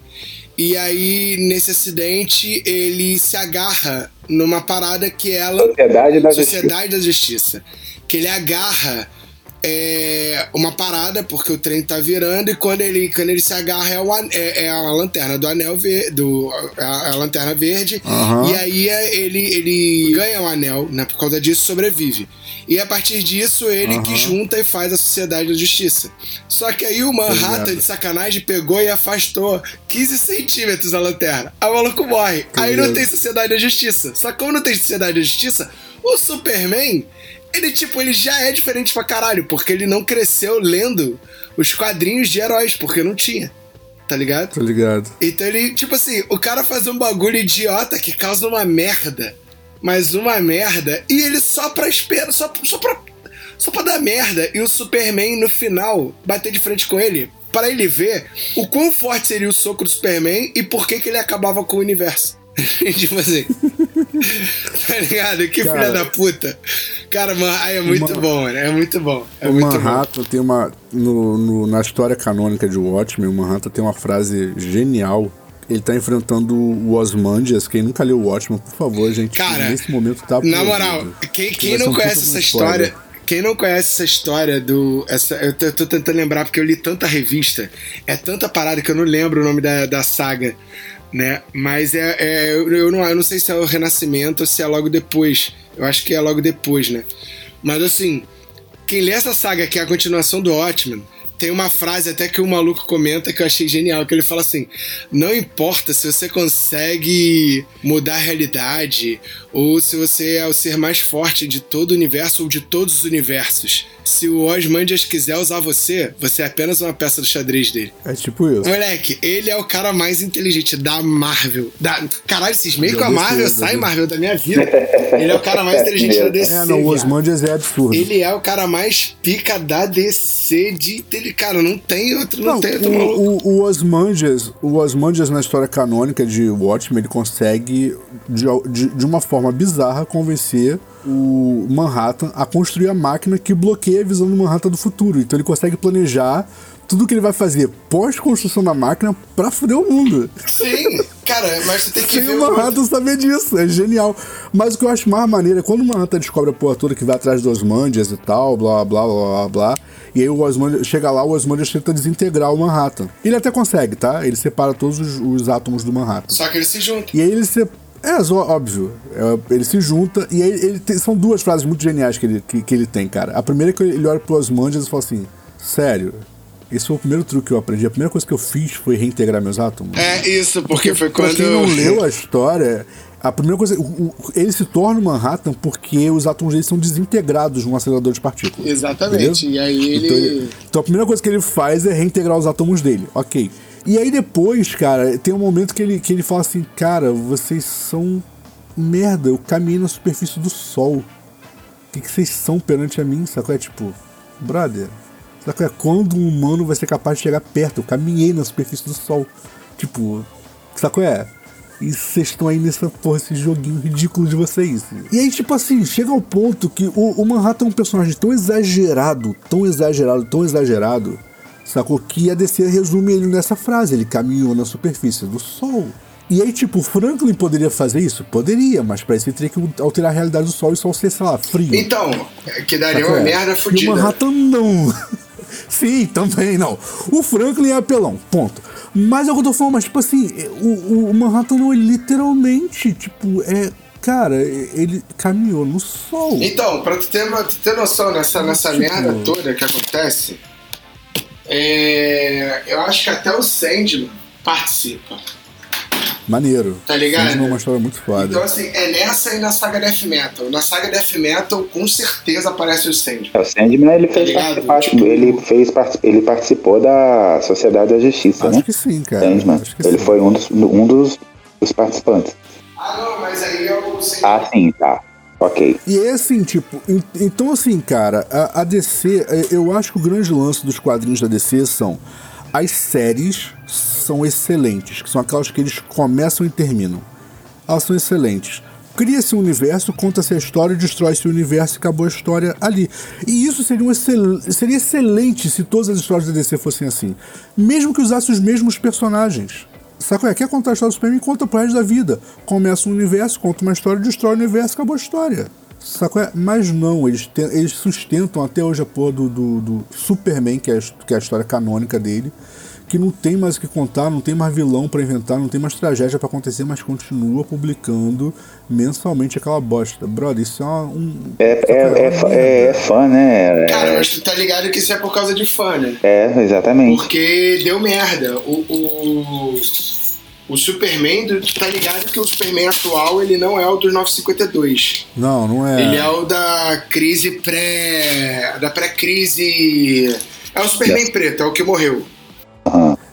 E aí, nesse acidente, ele se agarra numa parada que ela. Sociedade da Sociedade da Justiça. Que ele agarra é, uma parada, porque o trem tá virando, e quando ele, quando ele se agarra é, o é- é a lanterna do anel verde, do, a, a lanterna verde, Aham. e aí é, ele, ele ganha o anel, né, por causa disso sobrevive. E a partir disso, ele que Aham. junta e faz a Sociedade da Justiça. Só que aí o Manhattan, ligado. de sacanagem, pegou e afastou 15 centímetros a lanterna. Aí o maluco morre. Aí não tem Sociedade da Justiça. Só que como não tem Sociedade da Justiça, o Superman, ele tipo, ele já é diferente pra caralho, porque ele não cresceu lendo os quadrinhos de heróis, porque não tinha. Tá ligado? Tá ligado? Então ele, tipo assim, o cara faz um bagulho idiota que causa uma merda. Mas uma merda. E ele só pra espera, só, só pra. Só pra dar merda. E o Superman, no final, bater de frente com ele. Para ele ver o quão forte seria o soco do Superman e por que, que ele acabava com o universo. tipo assim. tá ligado? Que Cara, filha da puta. Cara, mano, aí é muito uma- bom, mano. É muito bom. É o muito bom. Manhattan tem uma. No, no- na história canônica de Watchmen, o Manhattan tem uma frase genial. Ele tá enfrentando o Osmandias. Quem nunca leu o Watchmen, por favor, gente. Cara, nesse momento tá Na moral, quem, Que quem não conhece essa história. spoiler. Quem não conhece essa história do. Essa, eu tô, eu tô tentando lembrar porque eu li tanta revista, é tanta parada que eu não lembro o nome da, da saga, né? Mas é, é- eu, não, eu não sei se é o Renascimento ou se é logo depois. Eu acho que é logo depois, né? Mas assim, quem lê essa saga, que é a continuação do Watchmen, tem uma frase até que o maluco comenta que eu achei genial, que ele fala assim: não importa se você consegue mudar a realidade, ou se você é o ser mais forte de todo o universo ou de todos os universos. Se o Osmandias quiser usar você, você é apenas uma peça do xadrez dele. É tipo isso. Moleque, ele é o cara mais inteligente da Marvel. Da... Caralho, Da com a Marvel, sai. Marvel da minha vida. Ele é o cara mais inteligente da DC. É, não, o. Osmandias é absurdo. Ele é o cara mais pica da DC de Cara, não tem outro, não, Não, tem outro o, o, o Osmandias, o Osmandias na história canônica de Watchmen, ele consegue, de, de, de uma forma bizarra, convencer o Manhattan a construir a máquina que bloqueia a visão do Manhattan do futuro. Então ele consegue planejar tudo que ele vai fazer pós-construção da máquina pra foder o mundo. Sim, cara, mas tu tem que Sem ver o Manhattan saber disso, é genial. Mas o que eu acho mais maneiro é quando o Manhattan descobre a porra toda que vai atrás do Osmandias e tal, blá blá blá blá blá. E aí o Osmandias chega lá, o Osmandias tenta desintegrar o Manhattan. Ele até consegue, tá? Ele separa todos os, os átomos do Manhattan. Só que eles se juntam. E aí ele se. É, óbvio. É, ele se junta. E aí ele tem- são duas frases muito geniais que ele, que, que ele tem, cara. A primeira é que ele olha pro Osmandias e fala assim: Sério, esse foi o primeiro truque que eu aprendi. A primeira coisa que eu fiz foi reintegrar meus átomos. É isso, porque foi Pra quando. quem não leu a história, a primeira coisa. o- o- ele se torna o Manhattan porque os átomos dele são desintegrados num acelerador de partículas. Exatamente. Beleza? E aí ele. Então, ele- então a primeira coisa que ele faz é reintegrar os átomos dele. Ok. E aí depois, cara, tem um momento que ele, que ele fala assim, cara, vocês são merda, eu caminhei na superfície do sol. O que, que vocês são perante a mim? Sacou? É tipo, brother, sacou? É quando um humano vai ser capaz de chegar perto? Eu caminhei na superfície do sol. Tipo, sacou? É. E vocês estão aí nessa porra, esse joguinho ridículo de vocês. E aí, tipo assim, chega ao ponto que o, o Manhattan é um personagem tão exagerado, tão exagerado, tão exagerado, sacou? Que a DC resume ele nessa frase: ele caminhou na superfície do Sol. E aí, tipo, o Franklin poderia fazer isso? Poderia, mas pra isso ele teria que alterar a realidade do Sol e o Sol ser, sei lá, frio. Então, que daria Sacou? uma merda E fodida. o Manhattan não. Sim, também não. O Franklin é apelão, ponto. Mas é o que eu tô falando, mas tipo assim, o, o Manhattan não é literalmente, tipo, é. Cara, ele caminhou no sol. Então, pra tu ter, tu ter noção nessa, nessa Tipo- merda toda que acontece, é, eu acho que até o Sandman participa. Maneiro. Tá ligado? Sandman é uma história muito foda. Então, assim, é nessa e na saga Death Metal. Na saga Death Metal, com certeza aparece o Sandman. É, O Sandman ele fez, ligado? participa- Tipo- ele, fez, ele participou da Sociedade da Justiça, Acho né? que sim, cara. Sandman. Acho que Ele sim. foi um dos, um dos, dos participantes. Ah, não, mas aí é o Sandman. Ah, sim, tá. Ok. E é assim, tipo, en- então assim, cara, a, a DC, é, eu acho que o grande lance dos quadrinhos da DC são as séries são excelentes, que são aquelas que eles começam e terminam. Elas são excelentes. Cria-se um universo, conta-se a história, destrói-se o universo e acabou a história ali. E isso seria, um excel... seria excelente se todas as histórias da DC fossem assim. Mesmo que usasse os mesmos personagens. Saco é? Quer contar a história do Superman? Conta pro resto da vida. Começa um universo, conta uma história, destrói o universo, acabou a história. Saco é? Mas não, eles, te- eles sustentam até hoje a porra do, do, do Superman, que é, a que é a história canônica dele, que não tem mais o que contar, não tem mais vilão pra inventar, não tem mais tragédia pra acontecer, mas continua publicando mensalmente aquela bosta. Brother, isso é uma- um. É, é, é, é, é fã, né? Cara, É, mas tu tá ligado que isso é por causa de fã, né? é, exatamente. Porque deu merda. O, o, o Superman, tu tá ligado que o Superman atual, ele não é o dos 952. Não, não é. Ele é o da crise pré... da pré-crise... É o Superman preto, é o que morreu.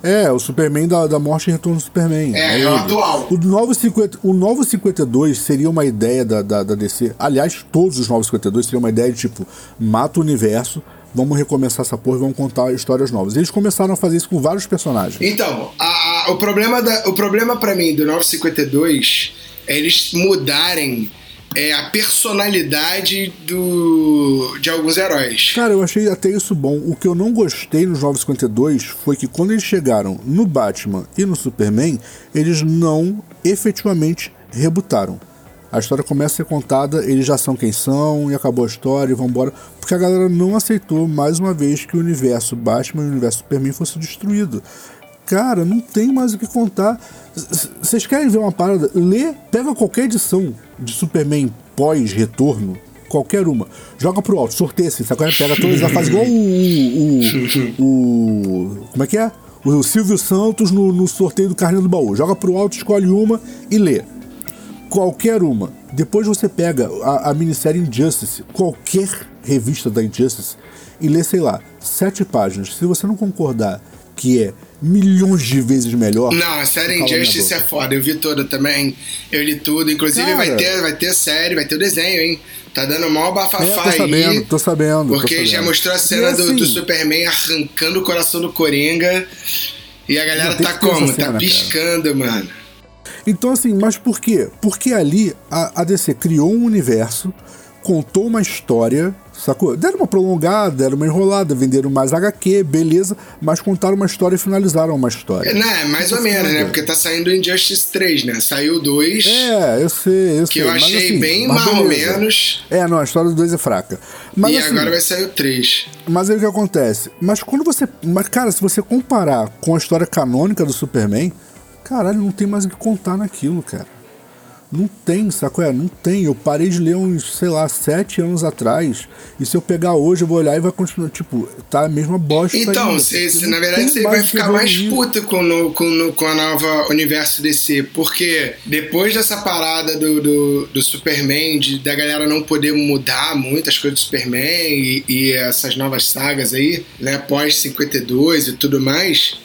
É, o Superman da, da morte e retorno do Superman. É, é ele. o atual. O novo, 50, o novo 52 seria uma ideia da, da, da DC. Aliás, todos os novos 52 seriam uma ideia de tipo: mata o universo, vamos recomeçar essa porra e vamos contar histórias novas. Eles começaram a fazer isso com vários personagens. Então, a- a- o problema, da, o problema para mim do 952 é eles mudarem é, a personalidade do, de alguns heróis. Cara, eu achei até isso bom. O que eu não gostei nos 952 foi que quando eles chegaram no Batman e no Superman, eles não efetivamente rebutaram. A história começa a ser contada, eles já são quem são, e acabou a história, e vambora. Porque a galera não aceitou, mais uma vez, que o universo Batman e o universo Superman fosse destruído. Cara, não tem mais o que contar. Vocês querem ver uma parada? Lê, pega qualquer edição de Superman pós-retorno, qualquer uma, joga pro alto, sorteia assim, sabe? Pega todas, ela faz igual o, o, o- Como é que é? O Silvio Santos no, no sorteio do carrinho do baú. Joga pro alto, escolhe uma e lê. Qualquer uma. Depois você pega a, a minissérie Injustice, qualquer revista da Injustice, e lê, sei lá, sete páginas. Se você não concordar que é milhões de vezes melhor. Não, a série Injustice é foda. Eu vi toda também. Eu li tudo. Inclusive Cara. vai ter, vai ter série, vai ter o desenho, hein? Tá dando maior É, bafafá tô sabendo, aí. tô sabendo. tô Porque já sabendo. mostrou a cena do, assim, do Superman arrancando o coração do Coringa. E a galera tá como? cena, tá cara. piscando, mano. Então, assim, mas por quê? Porque ali a, a DC criou um universo, contou uma história, sacou? Deram uma prolongada, deram uma enrolada, venderam mais HQ, beleza, mas contaram uma história e finalizaram uma história. Né, mais ou menos, né? Porque tá saindo Injustice 3, né? Saiu 2, É, eu sei, eu que sei. eu mas, achei assim, bem mas mais ou menos. É, não, a história do 2 é fraca. Mas, e assim, agora vai sair o 3. Mas aí o que acontece? Mas quando você. Mas, cara, se você comparar com a história canônica do Superman, caralho, não tem mais o que contar naquilo, cara. Não tem, saco? É, não tem. Eu parei de ler uns, sei lá, sete anos atrás. E se eu pegar hoje, eu vou olhar e vai continuar. Tipo, tá a mesma bosta. Então, cê, na verdade, você vai ficar mais puto com, no, com, no, com a nova universo DC, porque depois dessa parada do, do, do Superman, de, da galera não poder mudar muitas coisas do Superman e, e essas novas sagas aí, né, pós 52 e tudo mais,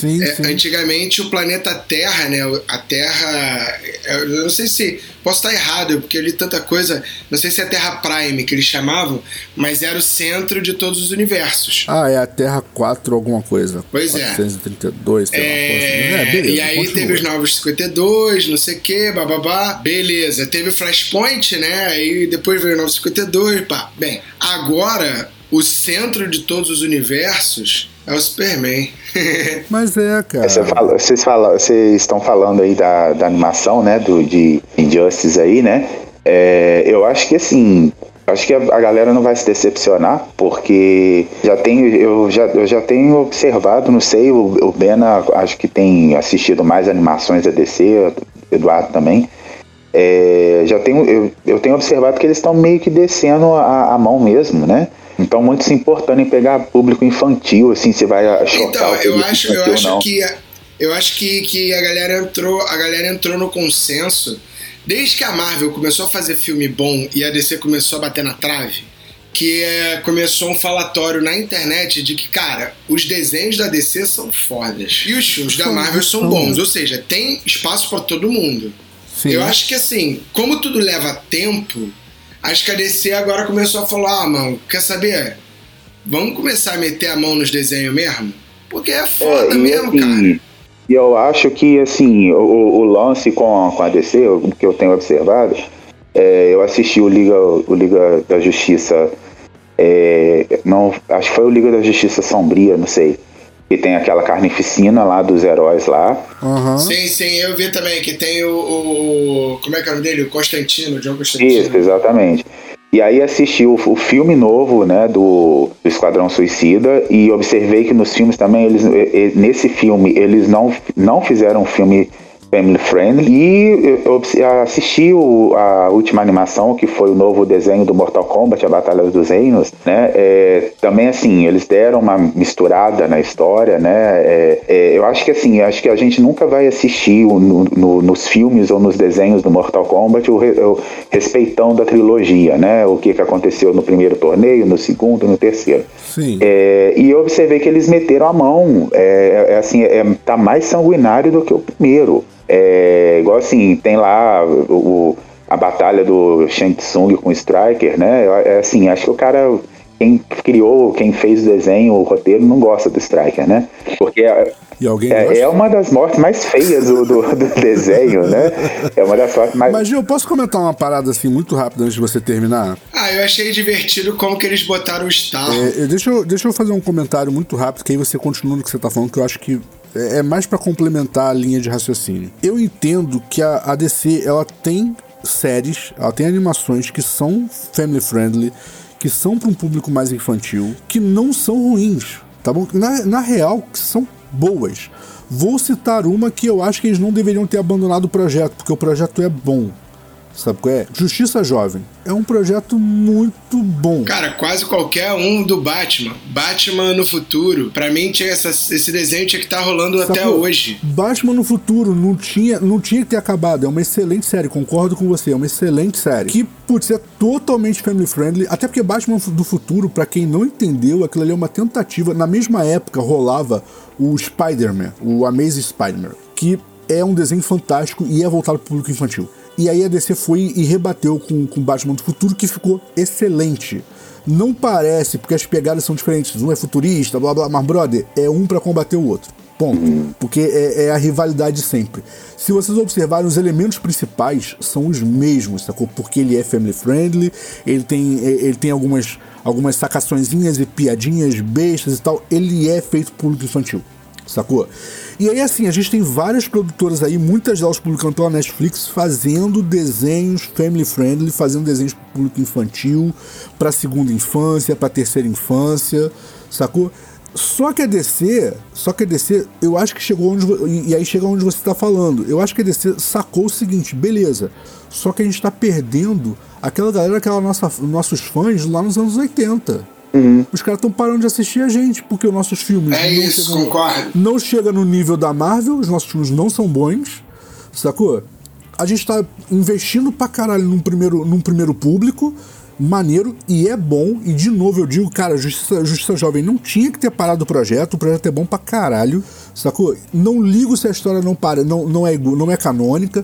Sim, É, sim. Antigamente o planeta Terra, né? A Terra. Eu não sei se. Posso estar errado, porque eu li tanta coisa. Não sei se é Terra Prime que eles chamavam, mas era o centro de todos os universos. Ah, é a Terra 4 alguma coisa. Pois é. 432, sei. É, É, beleza, e aí continua. teve os Novos 52, não sei o que, bababá. Beleza, teve o Flashpoint, né? Aí depois veio o Novos 52, pá. Bem, agora o centro de todos os universos é o Superman. Mas é, cara. Você fala- vocês, fala- vocês estão falando aí da, da animação, né? Do, de Injustice aí, né? É, eu acho que assim. Acho que a, a galera não vai se decepcionar, porque já tenho, eu, já, eu já tenho observado, não sei, o, o Bena acho que tem assistido mais animações da DC, o Eduardo também. É, já tenho, eu, eu tenho observado que eles estão meio que descendo a, a mão mesmo, né? Então muito se importando em pegar público infantil, assim, se vai chocar Então, o eu acho, eu infantil acho não. que a- eu acho que, que a galera entrou, a galera entrou no consenso desde que a Marvel começou a fazer filme bom e a DC começou a bater na trave, que é, começou um falatório na internet de que, cara, os desenhos da DC são fodas e os filmes da Marvel são bons, ou seja, tem espaço pra todo mundo. Sim. Eu acho que assim, como tudo leva tempo, acho que a DC agora começou a falar, ah, mano, quer saber? Vamos começar a meter a mão nos desenhos mesmo? Porque é foda É, mesmo, assim, cara. E eu acho que, assim, o, o lance com, com a DC, o que eu tenho observado, é, eu assisti o Liga, o Liga da Justiça, é, não, acho que foi o Liga da Justiça Sombria, não sei, que tem aquela carnificina lá dos heróis lá. Aham. Sim, sim, eu vi também que tem o, o- Como é que é o nome dele? O Constantino, o John Constantino. Isso, exatamente. E aí assisti o, o filme novo, né, do, do Esquadrão Suicida e observei que nos filmes também, eles, e- e- nesse filme, eles não, não fizeram um filme family friendly e eu assisti o- a última animação, que foi o novo desenho do Mortal Kombat, a Batalha dos Reinos, né, é, também assim, eles deram uma misturada na história, né, é, é, eu acho que assim, acho que a gente nunca vai assistir o- no- no- nos filmes ou nos desenhos do Mortal Kombat o, o respeitando a trilogia, né? O que, que aconteceu no primeiro torneio, no segundo, no terceiro. Sim. É, e eu observei que eles meteram a mão. É, é assim, é, tá mais sanguinário do que o primeiro. É, igual assim, tem lá o, a batalha do Shang Tsung com o Striker, né? É assim, acho que o cara. Quem criou, quem fez o desenho, o roteiro, não gosta do Striker, né? Porque é, E alguém é, gosta? é uma das mortes mais feias do, do, do desenho, né? É uma das mortes mais. Mas, Gil, eu posso comentar uma parada assim muito rápida antes de você terminar? Ah, eu achei divertido como que eles botaram o Star. É, deixa, eu, deixa eu fazer um comentário muito rápido, que aí você continua no que você tá falando, que eu acho que é é mais pra complementar a linha de raciocínio. Eu entendo que a, a DC, ela tem séries, ela tem animações que são family friendly, que são para um público mais infantil, que não são ruins, tá bom? Na, na real, que são boas. Vou citar uma que eu acho que eles não deveriam ter abandonado o projeto, porque o projeto é bom. Sabe qual é? Justiça Jovem. É um projeto muito bom. Cara, quase qualquer um do Batman. Batman no futuro. Pra mim, tinha essa- esse desenho tinha que estar rolando até Sacou? hoje. Batman no futuro não tinha, não tinha que ter acabado. É uma excelente série, concordo com você. É uma excelente série. Que, putz, é totalmente family friendly. Até porque Batman do futuro, pra quem não entendeu, aquilo ali é uma tentativa. Na mesma época rolava o Spider-Man, o Amazing Spider-Man, que é um desenho fantástico e é voltado pro público infantil. E aí a DC foi e rebateu com, com Batman do futuro, que ficou excelente. Não parece, porque as pegadas são diferentes. Um é futurista, blá blá, mas brother, é um pra combater o outro. Ponto. Porque é, é a rivalidade sempre. Se vocês observarem, os elementos principais são os mesmos, sacou? Porque ele é family friendly, ele tem, é, ele tem algumas, algumas sacaçõezinhas e piadinhas bestas e tal. Ele é feito público infantil, sacou? E aí, assim, a gente tem várias produtoras aí, muitas delas publicando pela Netflix, fazendo desenhos family friendly, fazendo desenhos pro público infantil, pra segunda infância, pra terceira infância, sacou? Só que a DC, só que a DC, eu acho que chegou onde. E aí chega onde você tá falando. Eu acho que a DC sacou o seguinte, beleza. Só que a gente tá perdendo aquela galera, aquela nossa, nossos fãs lá nos anos 80. Os caras estão parando de assistir a gente, porque os nossos filmes É não isso, chegam- concordo. não chega no nível da Marvel, os nossos filmes não são bons, sacou? A gente tá investindo pra caralho num primeiro, num primeiro público, maneiro, e é bom, e de novo eu digo, cara, Justiça, Justiça Jovem não tinha que ter parado o projeto, o projeto é bom pra caralho, Sacou? Não ligo se a história não, para, não, não, é, não é canônica.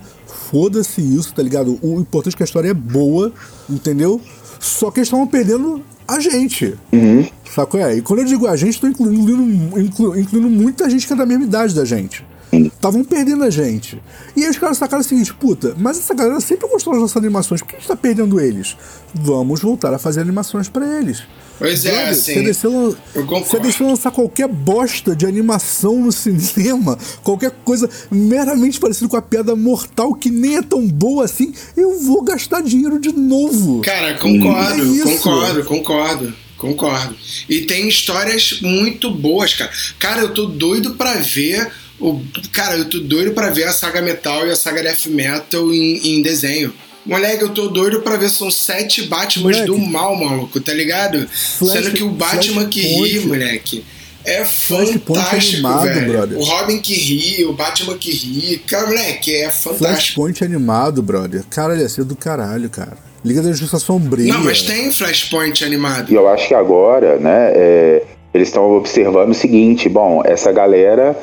Foda-se isso, tá ligado? O importante é que a história é boa, entendeu? Só que eles estavam perdendo a gente. Uhum. Sacou? É? E quando eu digo a gente, tô incluindo, inclu, incluindo muita gente que é da mesma idade da gente. Estavam perdendo a gente. E aí os caras sacaram o seguinte, puta, mas essa galera sempre gostou das nossas animações, por que a gente tá perdendo eles? Vamos voltar a fazer animações para eles. Pois é, Brother, assim. Você deixou, lançar qualquer bosta de animação no cinema, qualquer coisa meramente parecida com a piada mortal que nem é tão boa assim, eu vou gastar dinheiro de novo. Cara, concordo, É isso. concordo, concordo. Concordo. E tem histórias muito boas, cara. Cara, eu tô doido pra ver. O, cara, eu tô doido pra ver a saga Metal e a saga Death Metal em, em desenho. Moleque, eu tô doido pra ver. São sete Batmans Moleque. do mal, maluco, tá ligado? Sendo que o Batman que ri, moleque. É Flashpoint fantástico, animado, velho. brother. O Robin que ri, o Batman que ri. Cara, moleque, é fantástico. Flashpoint animado, brother. Caralho, ia ser do caralho, cara. Liga da Justiça Sombria. Não, mas tem Flashpoint animado. E eu acho que agora, né, é, eles estão observando o seguinte: bom, essa galera,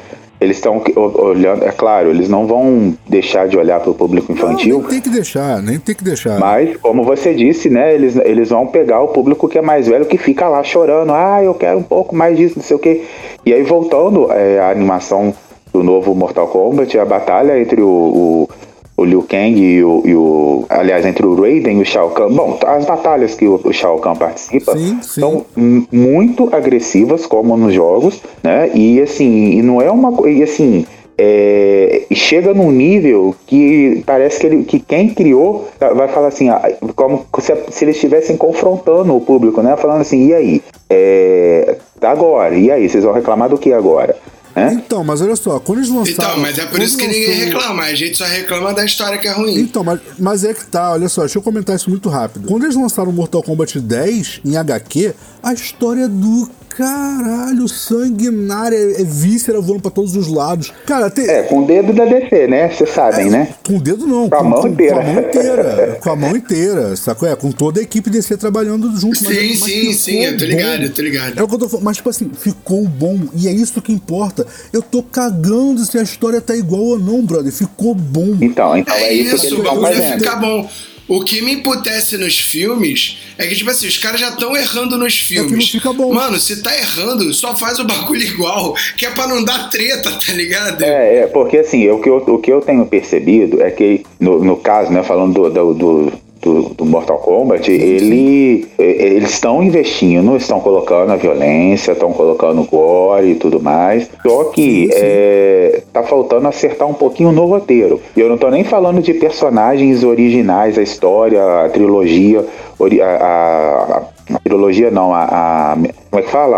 eles estão olhando, é claro, eles não vão deixar de olhar para o público Não, infantil, nem tem que deixar, nem tem que deixar. mas, como você disse, né, eles, eles vão pegar o público que é mais velho que fica lá chorando, ah, eu quero um pouco mais disso, não sei o quê. E aí, voltando é, à animação do novo Mortal Kombat, a batalha entre o, o, o Liu Kang e o, e o- Aliás, entre o Raiden e o Shao Kahn. Bom, as batalhas que o, o Shao Kahn participa Sim, sim. são muito agressivas, como nos jogos, né? E assim, e não é uma coisa. E assim. é, chega num nível que parece que, ele, que quem criou tá- vai falar assim, ah, como se, se eles estivessem confrontando o público, né? Falando assim, e aí? É, agora, e aí? Vocês vão reclamar do que agora? Né? Então, mas olha só, quando eles lançaram. Então, mas é por isso que quando ninguém lançou- reclama. A gente só reclama da história que é ruim. Então, mas, mas é que tá, olha só, deixa eu comentar isso muito rápido. Quando eles lançaram Mortal Kombat 10 em HQ, a história é do caralho, sanguinária, é, é víscera voando pra todos os lados. Cara, tem. É, com o dedo da DC, né? Vocês sabem, né? Com o dedo não, Com a mão inteira. Com a mão inteira. com a mão inteira, sacou? É, com toda a equipe DC trabalhando junto. mas- Sim, mas sim, ficou sim, eu tô ligado, bom. eu tô ligado. É o que eu tô falando, mas tipo assim, ficou bom. E é isso que importa. Eu tô cagando se a história tá igual ou não, brother. Ficou bom. Então, então é, É isso, que isso, estão bagulho ia fazendo. ficar bom. O que me emputece nos filmes é que, tipo assim, os caras já estão errando nos filmes. não fica bom. Mano, se tá errando, só faz o bagulho igual, que é pra não dar treta, tá ligado? É, é, porque assim, o que eu, o que eu tenho percebido é que, no, no caso, né, falando do, do, do, do- do Mortal Kombat, ele, eh, eles estão investindo, estão colocando a violência, estão colocando o gore e tudo mais, só que é, tá faltando acertar um pouquinho no roteiro. E eu não tô nem falando de personagens originais, a história, a trilogia, a, a- a- a trilogia não, a, a- como é que fala?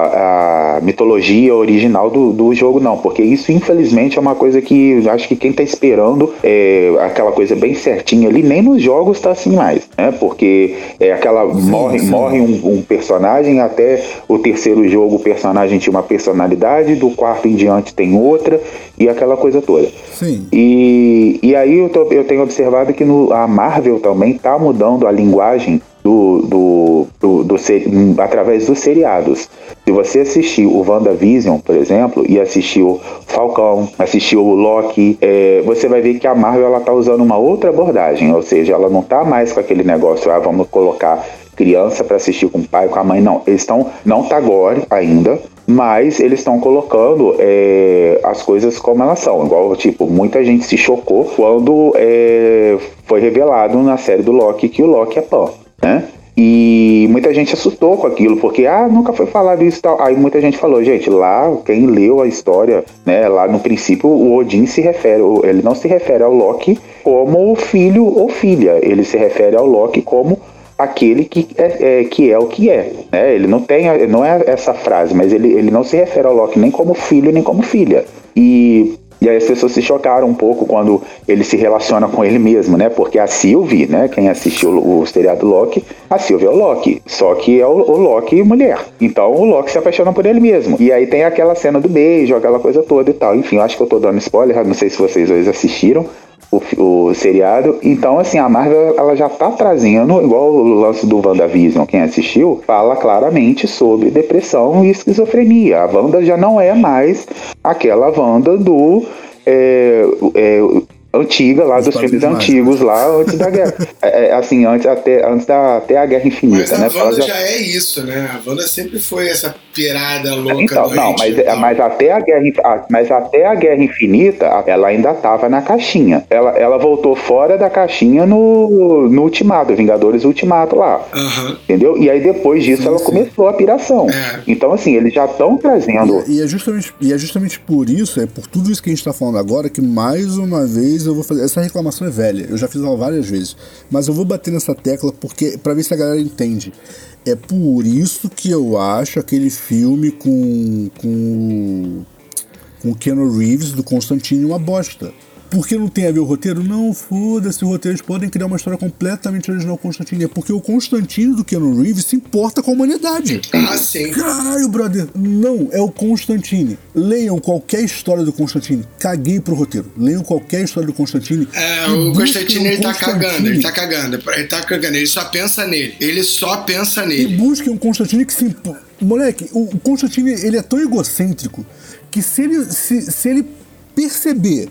A mitologia original do, do jogo não, porque isso infelizmente é uma coisa que eu acho que quem tá esperando é aquela coisa bem certinha ali, nem nos jogos tá assim mais, né? Porque é aquela morre, sim. morre um, um personagem até o terceiro jogo o personagem tinha uma personalidade, do quarto em diante tem outra e aquela coisa toda. Sim. E, e aí eu, tô- eu tenho observado que no, a Marvel também tá mudando a linguagem do, do, do, do através dos seriados. Se você assistir o WandaVision, por exemplo, e assistir o Falcão, assistir o Loki, é, você vai ver que a Marvel ela tá usando uma outra abordagem, ou seja, ela não tá mais com aquele negócio, ah, vamos colocar criança para assistir com o pai, com a mãe, não. Eles estão, não tá gore ainda, mas eles estão colocando é, as coisas como elas são. Igual, tipo, muita gente se chocou quando é, foi revelado na série do Loki que o Loki é Pan, né? E muita gente assustou com aquilo, porque, ah, nunca foi falado isso tal. Aí muita gente falou, gente, lá, quem leu a história, né, lá no princípio, o Odin se refere, ele não se refere ao Loki como filho ou filha, ele se refere ao Loki como aquele que é, é, que é o que é. Né? Ele não tem, não é essa frase, mas ele, ele não se refere ao Loki nem como filho nem como filha. E, e aí as pessoas se chocaram um pouco quando ele se relaciona com ele mesmo, né? Porque a Sylvie, né? Quem assistiu o, o seriado Loki, a Sylvie é o Loki, só que é o, o Loki mulher. Então o Loki se apaixona por ele mesmo. E aí tem aquela cena do beijo, aquela coisa toda e tal. Enfim, acho que eu tô dando spoiler, não sei se vocês dois assistiram o, o, seriado. Então, assim, a Marvel ela já tá trazendo, igual o lance do WandaVision, quem assistiu, fala claramente sobre depressão e esquizofrenia. A Wanda já não é mais aquela Wanda do. É, é, antiga lá dos filmes antigos lá antes da guerra. É, é, assim antes até antes da até a guerra infinita mas a né? Wanda já... já... é isso né? A Wanda sempre foi essa pirada louca então, não mas, é, mas até a guerra mas até a guerra infinita ela ainda estava na caixinha. Ela, ela voltou fora da caixinha no, no Ultimato Vingadores Ultimato lá. Uhum. entendeu? E aí depois disso sim, ela sim. começou a piração. É. então assim eles já estão trazendo e, e, é justamente e é justamente por isso é por tudo isso que a gente está falando agora que mais uma vez eu vou fazer. Essa reclamação é velha, eu já fiz ela várias vezes. Mas eu vou bater nessa tecla porque para ver se a galera entende. É por isso que eu acho aquele filme com. com. com o Keanu Reeves do Constantine uma bosta. Por que não tem a ver o roteiro? Não, foda-se, o roteiro. Eles podem criar uma história completamente original Constantine. É porque o Constantine do Keanu Reeves se importa com a humanidade. Ah, sim. Caralho, brother. Não, é o Constantine. Leiam qualquer história do Constantine. Caguei pro roteiro. Leiam qualquer história do Constantine. É, o Constantine, ele tá cagando. Ele tá cagando. Ele tá cagando. Ele só pensa nele. Ele só pensa nele. E busquem um Constantine que se. Moleque, o Constantine, ele é tão egocêntrico que se ele, se, se ele perceber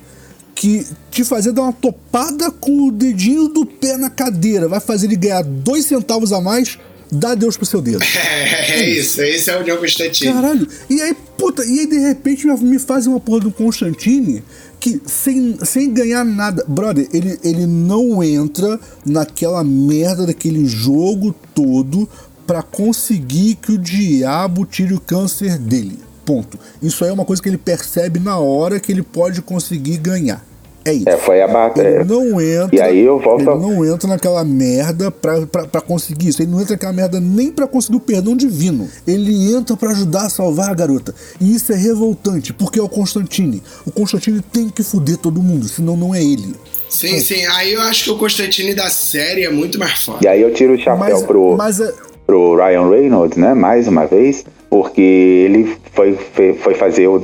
que te fazer dar uma topada com o dedinho do pé na cadeira vai fazer ele ganhar dois centavos a mais, dá Deus pro seu dedo. É, é isso, esse é o John Constantine. Caralho, e aí, puta, e aí de repente me fazem uma porra do Constantine que sem, sem ganhar nada. Brother, ele, ele não entra naquela merda daquele jogo todo para conseguir que o diabo tire o câncer dele. Ponto. Isso aí é uma coisa que ele percebe na hora que ele pode conseguir ganhar. É isso. É, foi a batalha. Ele não entra. E aí eu volto. Ele não entra naquela merda pra, pra, pra conseguir isso. Ele não entra naquela merda nem pra conseguir o perdão divino. Ele entra para ajudar a salvar a garota. E isso é revoltante, porque é o Constantine. O Constantine tem que fuder todo mundo, senão não é ele. Sim, sim. Aí eu acho que o Constantine da série é muito mais forte. E aí eu tiro o chapéu mas, pro, mas, é- pro Ryan Reynolds, né? Mais uma vez porque ele foi, foi fazer o,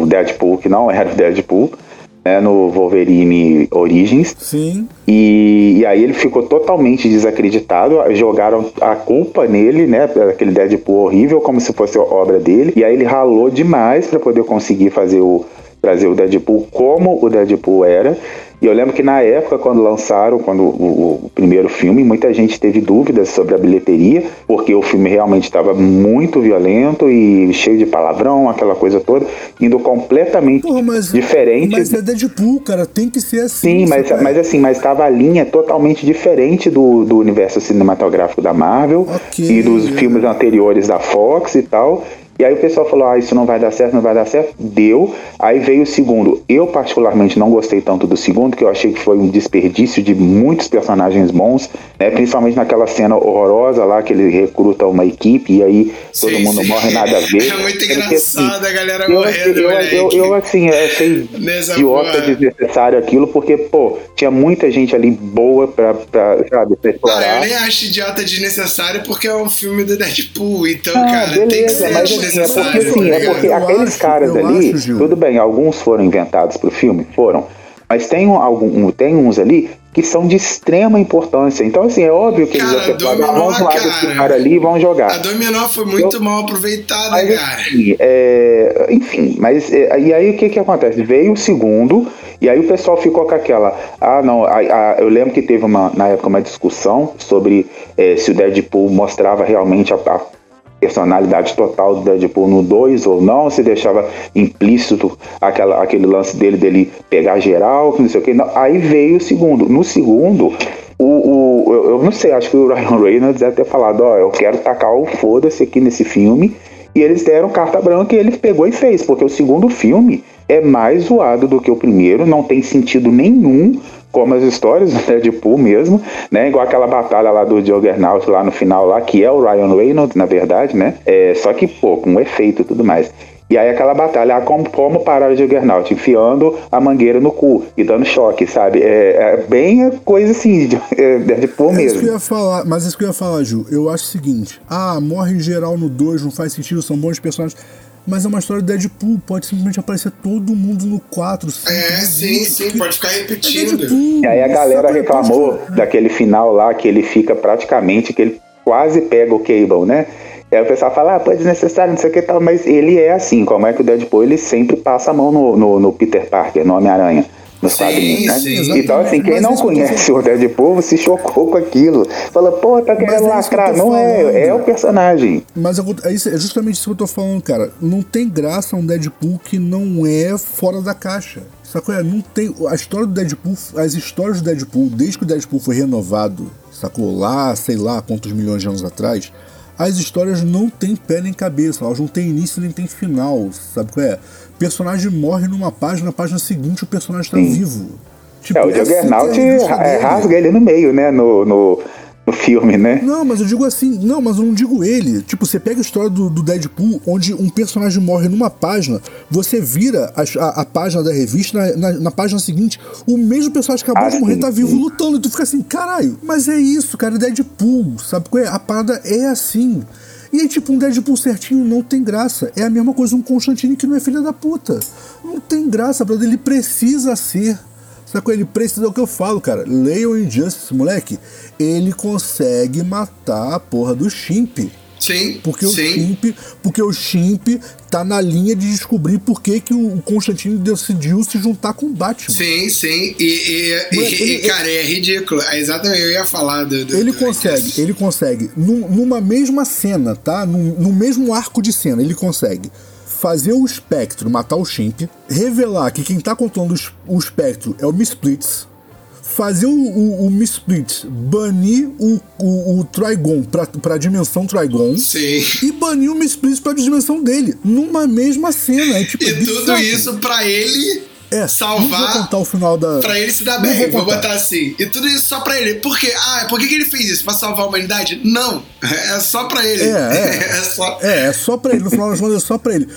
o Deadpool, que não era o Deadpool, né, no Wolverine Origins. Sim. E, e, aí ele ficou totalmente desacreditado, jogaram a culpa nele, né, aquele Deadpool horrível, como se fosse obra dele. E aí ele ralou demais para poder conseguir fazer o trazer o Deadpool como o Deadpool era. E eu lembro que na época, quando lançaram, quando o, o primeiro filme, muita gente teve dúvidas sobre a bilheteria, porque o filme realmente estava muito violento e cheio de palavrão, aquela coisa toda, indo completamente Porra, mas, diferente. Mas é Deadpool, cara, tem que ser assim. Sim, mas, mas assim, mas estava a linha totalmente diferente do, do universo cinematográfico da Marvel okay, e dos filmes anteriores da Fox e tal. E aí o pessoal falou: ah, isso não vai dar certo, não vai dar certo. Deu. Aí veio o segundo. Eu, particularmente, não gostei tanto do segundo, que eu achei que foi um desperdício de muitos personagens bons, né? Principalmente naquela cena horrorosa lá que ele recruta uma equipe e aí sim, todo mundo sim. morre nada a ver. É muito engraçado assim, a galera eu, morrendo. Eu, eu, eu, assim, eu achei Nessa idiota porra. desnecessário aquilo, porque, pô, tinha muita gente ali boa pra, pra sabe, pra explorar. Ah, eu nem acho idiota desnecessário porque é um filme do Deadpool, então, ah, cara, beleza, tem que ser é porque, assim, é porque aqueles acho, caras ali, acho, tudo bem, alguns foram inventados pro filme, foram. Mas tem, algum, tem uns ali que são de extrema importância. Então, assim, é óbvio que cara, eles vão vamos lá desse cara ali e vão jogar. A Dominó foi muito mal aproveitada, mas, cara. Assim, é, enfim, mas é, e aí o que que acontece? Veio o segundo, e aí o pessoal ficou com aquela. Ah, não, a, a, eu lembro que teve uma, na época uma discussão sobre é, se o Deadpool mostrava realmente a, a personalidade total do Deadpool no 2 ou não, se deixava implícito aquela, aquele lance dele dele pegar geral, não sei o que. Não. Aí veio o segundo. No segundo, o, o, eu, eu não sei, acho que o Ryan Reynolds deve ter falado, ó, eu quero tacar o foda-se aqui nesse filme. E eles deram carta branca e ele pegou e fez, porque o segundo filme é mais zoado do que o primeiro, não tem sentido nenhum como as histórias do Deadpool mesmo, né? Igual aquela batalha lá do Juggernaut lá no final lá, que é o Ryan Reynolds, na verdade, né? É, só que, pô, com efeito e tudo mais. E aí aquela batalha, ah, como, como parar o Juggernaut? Enfiando a mangueira no cu e dando choque, sabe? É, é bem coisa assim, de é, Deadpool é mesmo. Isso que eu ia falar, mas isso que eu ia falar, Ju. Eu acho o seguinte, ah, morre em geral no 2, não faz sentido, são bons personagens. Mas é uma história do Deadpool, pode simplesmente aparecer todo mundo no 4. cinco, É, no sim, 20, sim, que- pode ficar é repetindo. Deadpool, E aí a galera reclamou daquele final lá que ele fica praticamente, que ele quase pega o Cable, né? Aí o pessoal fala, ah, pô, é desnecessário, não sei o que tal, mas ele é assim, como é que o Deadpool ele sempre passa a mão no, no, no Peter Parker, no Homem-Aranha. Nos Sim, quadrinhos, né? sim. Então, assim, quem Mas não tô conhece o Deadpool se chocou com aquilo. Fala, pô, tá querendo é isso que eu lacrar. Não é, é o personagem. Mas eu- é, isso- é justamente isso que eu tô falando, cara. Não tem graça um Deadpool que não é fora da caixa. Sacou? É, Não tem. A história do Deadpool, as histórias do Deadpool, desde que o Deadpool foi renovado, sacou? Lá, sei lá, quantos milhões de anos atrás, as histórias não têm pé nem cabeça, elas não têm início nem tem final, sabe qual é? O personagem morre numa página, na página seguinte o personagem tá vivo. Tipo, É, o é Juggernaut é, dele. rasga ele no meio, né? No, no, no filme, né? Não, mas eu digo assim, não, mas eu não digo ele. Tipo, você pega a história do, do Deadpool, onde um personagem morre numa página, você vira a, a- a página da revista, na, na- na página seguinte, o mesmo personagem que acabou Ah, de morrer sim, tá vivo sim. lutando. E tu fica assim, caralho, mas é isso, cara, é Deadpool, sabe qual é? A parada é assim. E aí, tipo, um Deadpool certinho não tem graça. É a mesma coisa um Constantine que não é filha da puta. Não tem graça, brother. Ele precisa ser. É? Ele precisa, é o que eu falo, cara. Leia o Injustice, moleque. Ele consegue matar a porra do Chimp. Sim, Porque o sim. Chimp, porque o Chimp tá na linha de descobrir por que, que o Constantino decidiu se juntar com o Batman. Sim, sim. E, e- e- Mano, ele- e, cara, é ridículo. É exatamente, eu ia falar do. do Ele do- consegue, ele consegue, num- numa mesma cena, tá? Num, no mesmo arco de cena, ele consegue fazer o espectro matar o Chimp, revelar que quem tá controlando o es- o espectro é o Misplits, fazer o, o, o Misplits banir o, o, o Trigon pra, pra dimensão Trigon. Sim. E banir o Misplits pra dimensão dele, numa mesma cena. É, tipo, E é tudo bizarro. isso pra ele é, Não vou salvar. contar o final da. Pra ele se dar Não bem, vou vou botar assim. E tudo isso só pra ele. Por quê? Ah, por que, que ele fez isso? Pra salvar a humanidade? Não. É só pra ele. É, é. É só. É, é só pra ele. No final das contas, é só pra ele.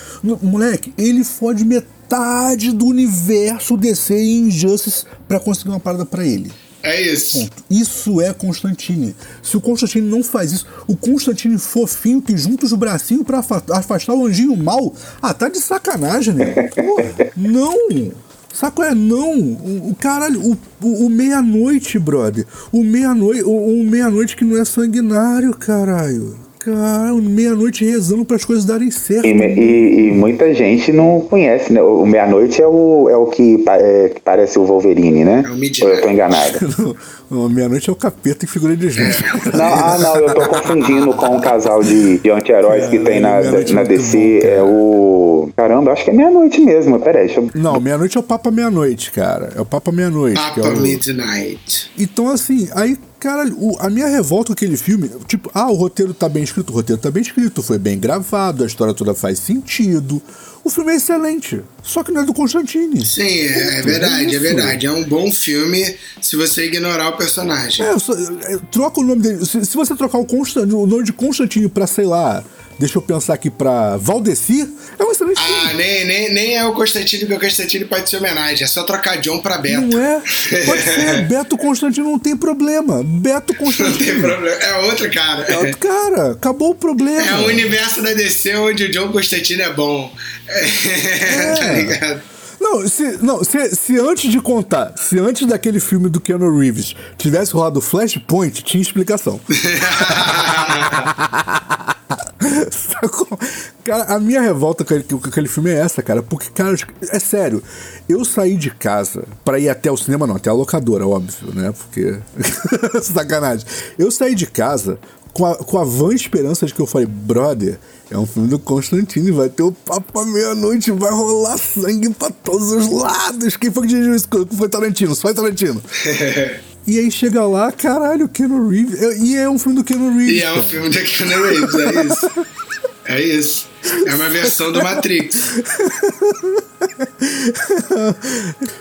Moleque, ele fode metade do universo DC em Injustice pra conseguir uma parada pra ele. É isso. Ponto. Isso é Constantine. Se o Constantine não faz isso, o Constantine fofinho que junta os bracinhos pra afa- afastar o anjinho mal, ah, tá de sacanagem, né? Porra, não! Saco é não! O, o caralho, o, o, o meia-noite, brother. O meia-noite, o, o meia-noite que não é sanguinário, caralho. Cara, meia-noite rezando para as coisas darem certo. E, e- e muita gente não conhece, né? O Meia-Noite é o, é o que, pa- é, que parece o Wolverine, né? É o Midnight. Ou eu tô enganado? Meia-noite é o capeta em figura de gente. Não, ah, não, eu tô confundindo com o casal de, de anti-heróis que É, tem na, é na DC. bom, é o. Caramba, acho que é meia-noite mesmo. Peraí, deixa eu. Não, meia-noite é o Papa Meia-Noite, cara. É o Papa Meia-Noite. que é Papa o- Midnight. Então, assim, aí, caralho, o- a minha revolta com aquele filme, tipo, ah, o roteiro tá bem escrito, o roteiro tá bem escrito, foi bem gravado, a história toda faz sentido. O filme é excelente, só que não é do Constantine. Sim, é, é verdade, é isso. verdade. É um bom filme se você ignorar o personagem. É, só- é, troca o nome dele. Se, se você trocar o, Constan, o nome de Constantine pra, sei lá, deixa eu pensar aqui, pra Valdecir, é um excelente filme. Ah, nem, nem, nem é o Constantino, porque o Constantino pode ser homenagem. É só trocar John pra Beto. Não é? Pode ser. Beto Constantino não tem problema. Beto Não tem Constantino. problema. É outro cara. É outro cara, acabou o problema. É o universo da DC onde o John Constantino é bom. É, tá ligado? Não, se, não se, se antes de contar, se antes daquele filme do Keanu Reeves tivesse rolado Flashpoint, tinha explicação. Cara, a minha revolta com aquele, com aquele filme é essa, cara. Porque, cara, é sério. Eu saí de casa pra ir até o cinema, não, até a locadora, óbvio, né? Porque. Sacanagem. Eu saí de casa com a, com a vã esperança de que eu falei, brother, é um filme do Constantine, vai ter o papo à meia-noite, vai rolar sangue pra todos os lados. Quem foi que dirigiu isso? Foi Tarantino, só foi Tarantino. E aí chega lá, caralho, Keanu Reeves. é- E é um filme do Keanu Reeves. E é um cara. filme da Keanu Reeves, é isso. É isso. É uma versão do Matrix.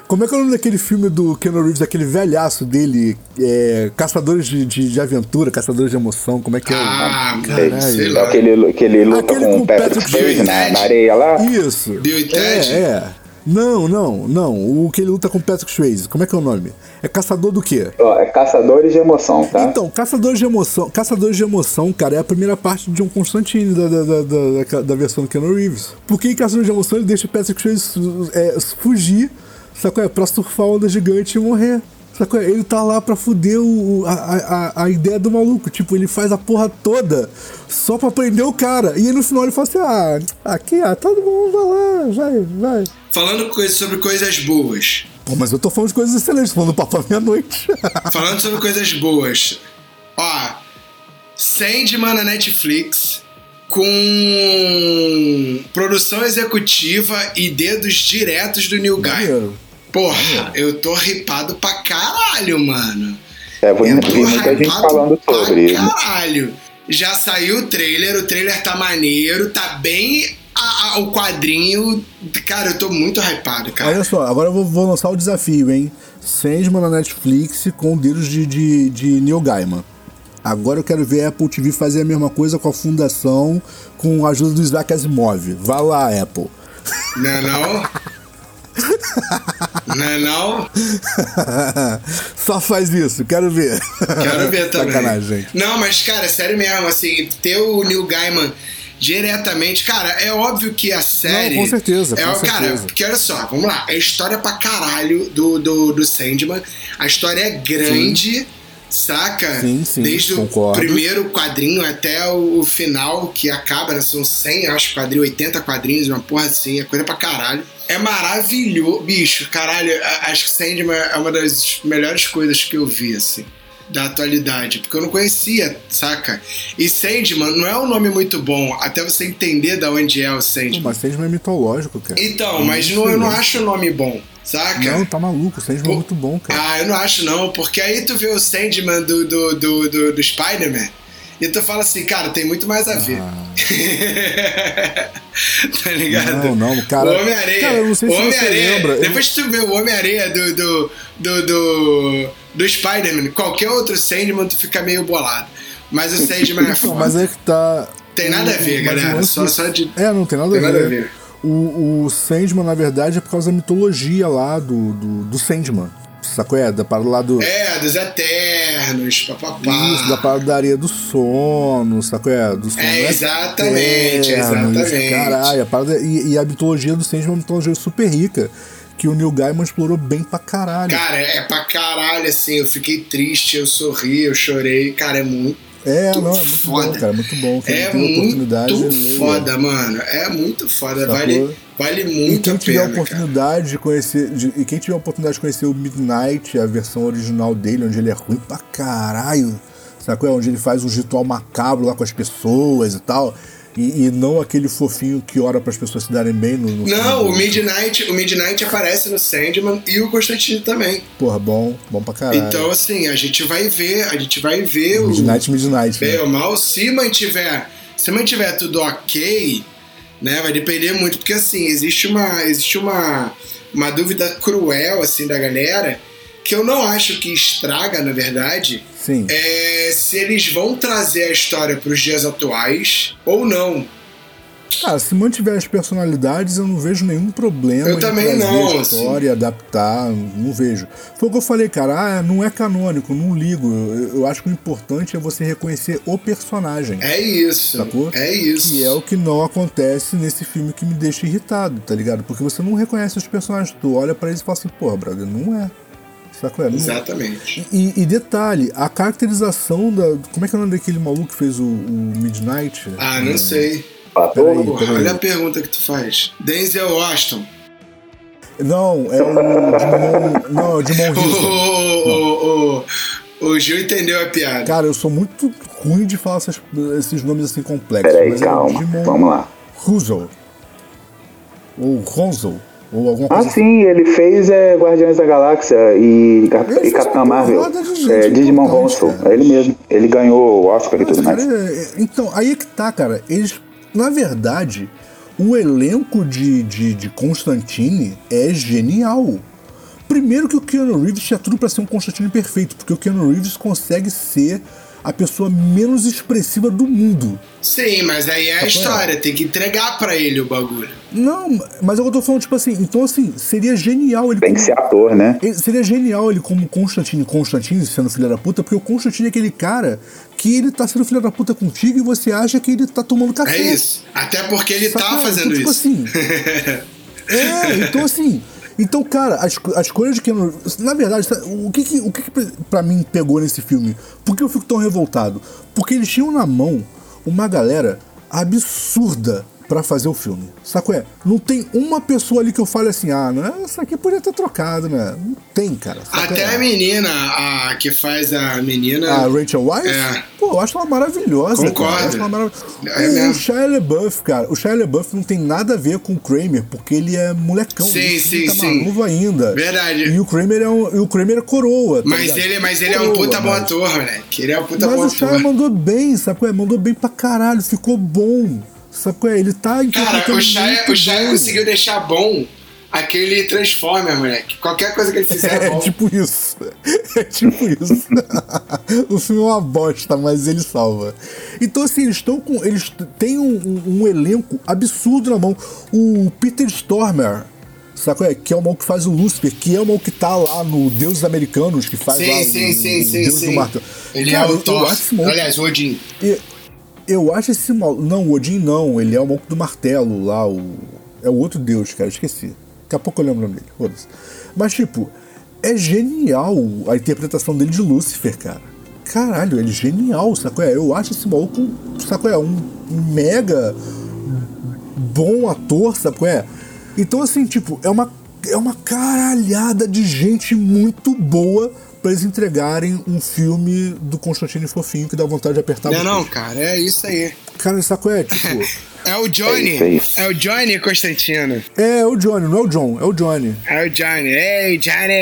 Como é que é o nome daquele filme do Keanu Reeves, aquele velhaço dele? é, Caçadores de, de, de Aventura, Caçadores de Emoção, como é que é? o- Ah, Caralho. sei É lá. aquele, aquele luta Aquele com com o Patrick Patrick Swayze na, na areia lá. Isso. Bill e É, Ted? é. Não, não, não. O que ele luta com o Patrick Swayze. Como é que é o nome? É caçador do quê? Ó, é caçadores de emoção, tá? Então, Caçadores de Emoção, Caçadores de Emoção, cara, é a primeira parte de John Constantine da, da, da, da, da versão do Keanu Reeves. Porque em Caçadores de Emoção ele deixa o Patrick Swayze é, fugir, sacou? É, pra surfar onda gigante e morrer. Sacou? Ele tá lá pra fuder o, a, a, a ideia do maluco. Tipo, ele faz a porra toda só pra prender o cara. E aí no final ele fala assim: ah, aqui, ah, todo mundo vai lá, vai, vai. Falando coisa, sobre coisas boas. Pô, mas eu tô falando de coisas excelentes, falando do Papo à Meia-Noite. Falando sobre coisas boas. Ó, Sandman na Netflix com produção executiva e dedos diretos do Neil Gaiman. Porra, eu tô ripado pra caralho, mano. É, vi Eu tô vi muita gente hypado falando pra sobre. caralho. Já saiu o trailer, o trailer tá maneiro, tá bem a- a- o quadrinho. Cara, eu tô muito hypado, cara. Olha só, agora eu vou, vou lançar o desafio, hein? Sandman na Netflix com dedos de, de, de Neil Gaiman. Agora eu quero ver a Apple TV fazer a mesma coisa com a fundação, com a ajuda do Isaac Asimov. Vai lá, Apple. Não é não? Não é não? Só faz isso, quero ver. Quero ver também. Sacanagem, gente. Não, mas, cara, sério mesmo, assim, ter o Neil Gaiman diretamente, cara, é óbvio que a série. Não, com certeza, É, com cara, certeza. porque olha só, vamos lá. É história pra caralho do, do, do Sandman. A história é grande. Saca? Sim, sim, Desde concordo. o primeiro quadrinho até o, final, que acaba, né? São 100, acho, quadrinhos, 80 quadrinhos, uma porra assim, é coisa pra caralho. É maravilhoso, bicho, caralho. Acho que Sandman é uma das melhores coisas que eu vi, assim, da atualidade. Porque eu não conhecia, saca? E Sandman não é um nome muito bom, até você entender da onde é o Pô, Sandman. mas Sandman é mitológico, cara. Então, mas não, eu não acho o nome bom, saca? Não, tá maluco, o Sandman é muito bom, cara. Ah, eu não acho não, porque aí tu vê o Sandman do, do, do, do, do Spider-Man e tu fala assim, cara, tem muito mais a ver. tá ligado? Ah. Não, não, cara- O Homem-Areia. Cara, eu não sei se você Homem-Areia. lembra, eu- Depois que tu vê o Homem-Areia do, do, do, do, do Spider-Man, qualquer outro Sandman, tu fica meio bolado. Mas o Sandman é foda. mas é que tá. Tem nada a ver, galera. Só, só de. É, não tem nada, Tem a, nada ver. a ver. O, o Sandman, na verdade, é por causa da mitologia lá do, do, do Sandman. Sacou? É, da parada lá do. É, dos Eternos, papapá. Isso, da parada da areia do sono, sacou? É, do sono É, exatamente, eternos, exatamente. Caralho, a parada, e, e a mitologia do Sandman é uma mitologia super rica, que o Neil Gaiman explorou bem pra caralho. Cara, é pra caralho, assim. Eu fiquei triste, eu sorri, eu chorei. Cara, é muito. É, não, é muito foda. bom, cara, muito bom. Quem É tem oportunidade, muito leia. foda, mano. É muito foda. Sacou? Vale, vale E muito quem a tiver a pena. Cara. oportunidade de conhecer. de- e quem tiver a oportunidade de conhecer o Midnight, a versão original dele, onde ele é ruim pra caralho, sacou? É onde ele faz um ritual macabro lá com as pessoas e tal. E, e não aquele fofinho que ora para as pessoas se darem bem no. no Não, o Midnight, o Midnight aparece no Sandman e o Constantine também. Porra, bom, bom pra caralho. Então, assim, a gente vai ver, a gente vai ver o. Midnight, Midnight. Bem Né? ou mal, se mantiver, se mantiver tudo ok, né, vai depender muito, porque assim, existe uma, existe uma, uma dúvida cruel, assim, da galera, que eu não acho que estraga, na verdade, Sim. é se eles vão trazer a história para os dias atuais ou não. Cara, se mantiver as personalidades, eu não vejo nenhum problema Eu em também não, a história, adaptar, não vejo. Foi o que eu falei, cara, ah, não é canônico, não ligo. Eu, eu acho que o importante é você reconhecer o personagem. É isso. Sacou? É isso. Que é o que não acontece nesse filme que me deixa irritado, tá ligado? Porque você não reconhece os personagens. Tu olha pra eles e fala assim, porra, brother, não é. Sacou? É, não é. Exatamente. E, e detalhe, a caracterização da. Como é que é o nome daquele maluco que fez o, o Midnight? Ah, não sei. Ator, Peraí. Porra, olha a pergunta que tu faz. Denzel Washington. Não, é o Dimon. Não, é o Dimon O, Houston. o, o, o Gil entendeu a piada. Cara, eu sou muito ruim de falar essas- esses nomes assim complexos. Peraí, mas é o calma. Dimon Vamos lá. Russell. Ou Ronzo. Ou alguma Ah, coisa assim. sim, ele fez é, Guardiões da Galáxia e, e fez Capitão Marvel. de gente É, Digimon Ronson, é ele mesmo. Ele ganhou o Oscar e Mas, tudo cara, mais. é- então, aí é que tá, cara. Eles, na verdade, o elenco de, de, de Constantine é genial. Primeiro que o Keanu Reeves tinha tudo pra ser um Constantine perfeito, porque o Keanu Reeves consegue ser a pessoa menos expressiva do mundo. Sim, mas aí é a Tá história, tem que entregar pra ele o bagulho. Não, mas é o que eu tô falando, tipo assim, então assim, seria genial ele Tem que como- ser ator, né? ele- Seria genial ele como Constantine, Constantine sendo filho da puta, porque o Constantine é aquele cara que ele tá sendo filho da puta contigo e você acha que ele tá tomando café. É isso. Até porque ele Sacou? tá fazendo Então, tipo isso. assim, É, então assim. Então, cara, a, esco- a escolha de Keanu Reeves- Na verdade, o que que, o que que pra mim pegou nesse filme? Por que eu fico tão revoltado? Porque eles tinham na mão uma galera absurda pra fazer o filme. Saco é? Não tem uma pessoa ali que eu fale assim, ah, não, essa aqui podia ter trocado, né? Não tem, cara. Até é? a menina, a que faz a menina. A Rachel Weisz? É. Pô, eu acho ela maravilhosa. Concordo. Cara. Eu acho ela marav- É o. Shia LaBeouf, cara, o Shia LaBeouf não tem nada a ver com o Kramer, porque ele é molecão. Sim, ele sim, tá sim. novo ainda. Verdade. E o Kramer é, um, o Kramer é coroa. tá Mas ligado? ele, mas ele é um Coroa, puta bom mas- ator, moleque. Ele é um puta Mas bom o Shia ator. mandou bem, sabe é? Mandou bem pra caralho, ficou bom. Sabe qual é? Ele tá Cara, o Shia, o conseguiu deixar bom aquele Transformer, moleque. Qualquer coisa que ele fizer é É bom. tipo isso. É tipo isso. o filme é uma bosta, mas ele salva. Então, assim, eles estão com. Eles têm um, um- um elenco absurdo na mão. O Peter Stormer. Sabe qual é? Que é o mal que faz o Lucifer, que é o mal que tá lá no Deuses Americanos, que faz Sim, lá sim, o, sim, o sim, Deus sim. do Martelo. Ele Cara, é o Thor. Aliás, o Odin. eu, eu acho esse mal. Não, o Odin não. Ele é o maluco do martelo lá. O, é o outro deus, cara. Esqueci. Daqui a pouco eu lembro o nome dele. Foda-se. Mas, tipo, é genial a interpretação dele de Lúcifer, cara. Caralho, ele é genial, sacou? É, eu acho esse maluco, sacou? É um mega bom ator, sacou? É. Então, assim, tipo, é uma, é uma caralhada de gente muito boa pra eles entregarem um filme do Constantine Fofinho que dá vontade de apertar Não, o não, cara, é isso aí. Cara, saco é, tipo. É o Johnny. É isso, é isso. É o Johnny Constantino. é o Johnny, não é o John, é o Johnny. É o Johnny. Ei, Johnny!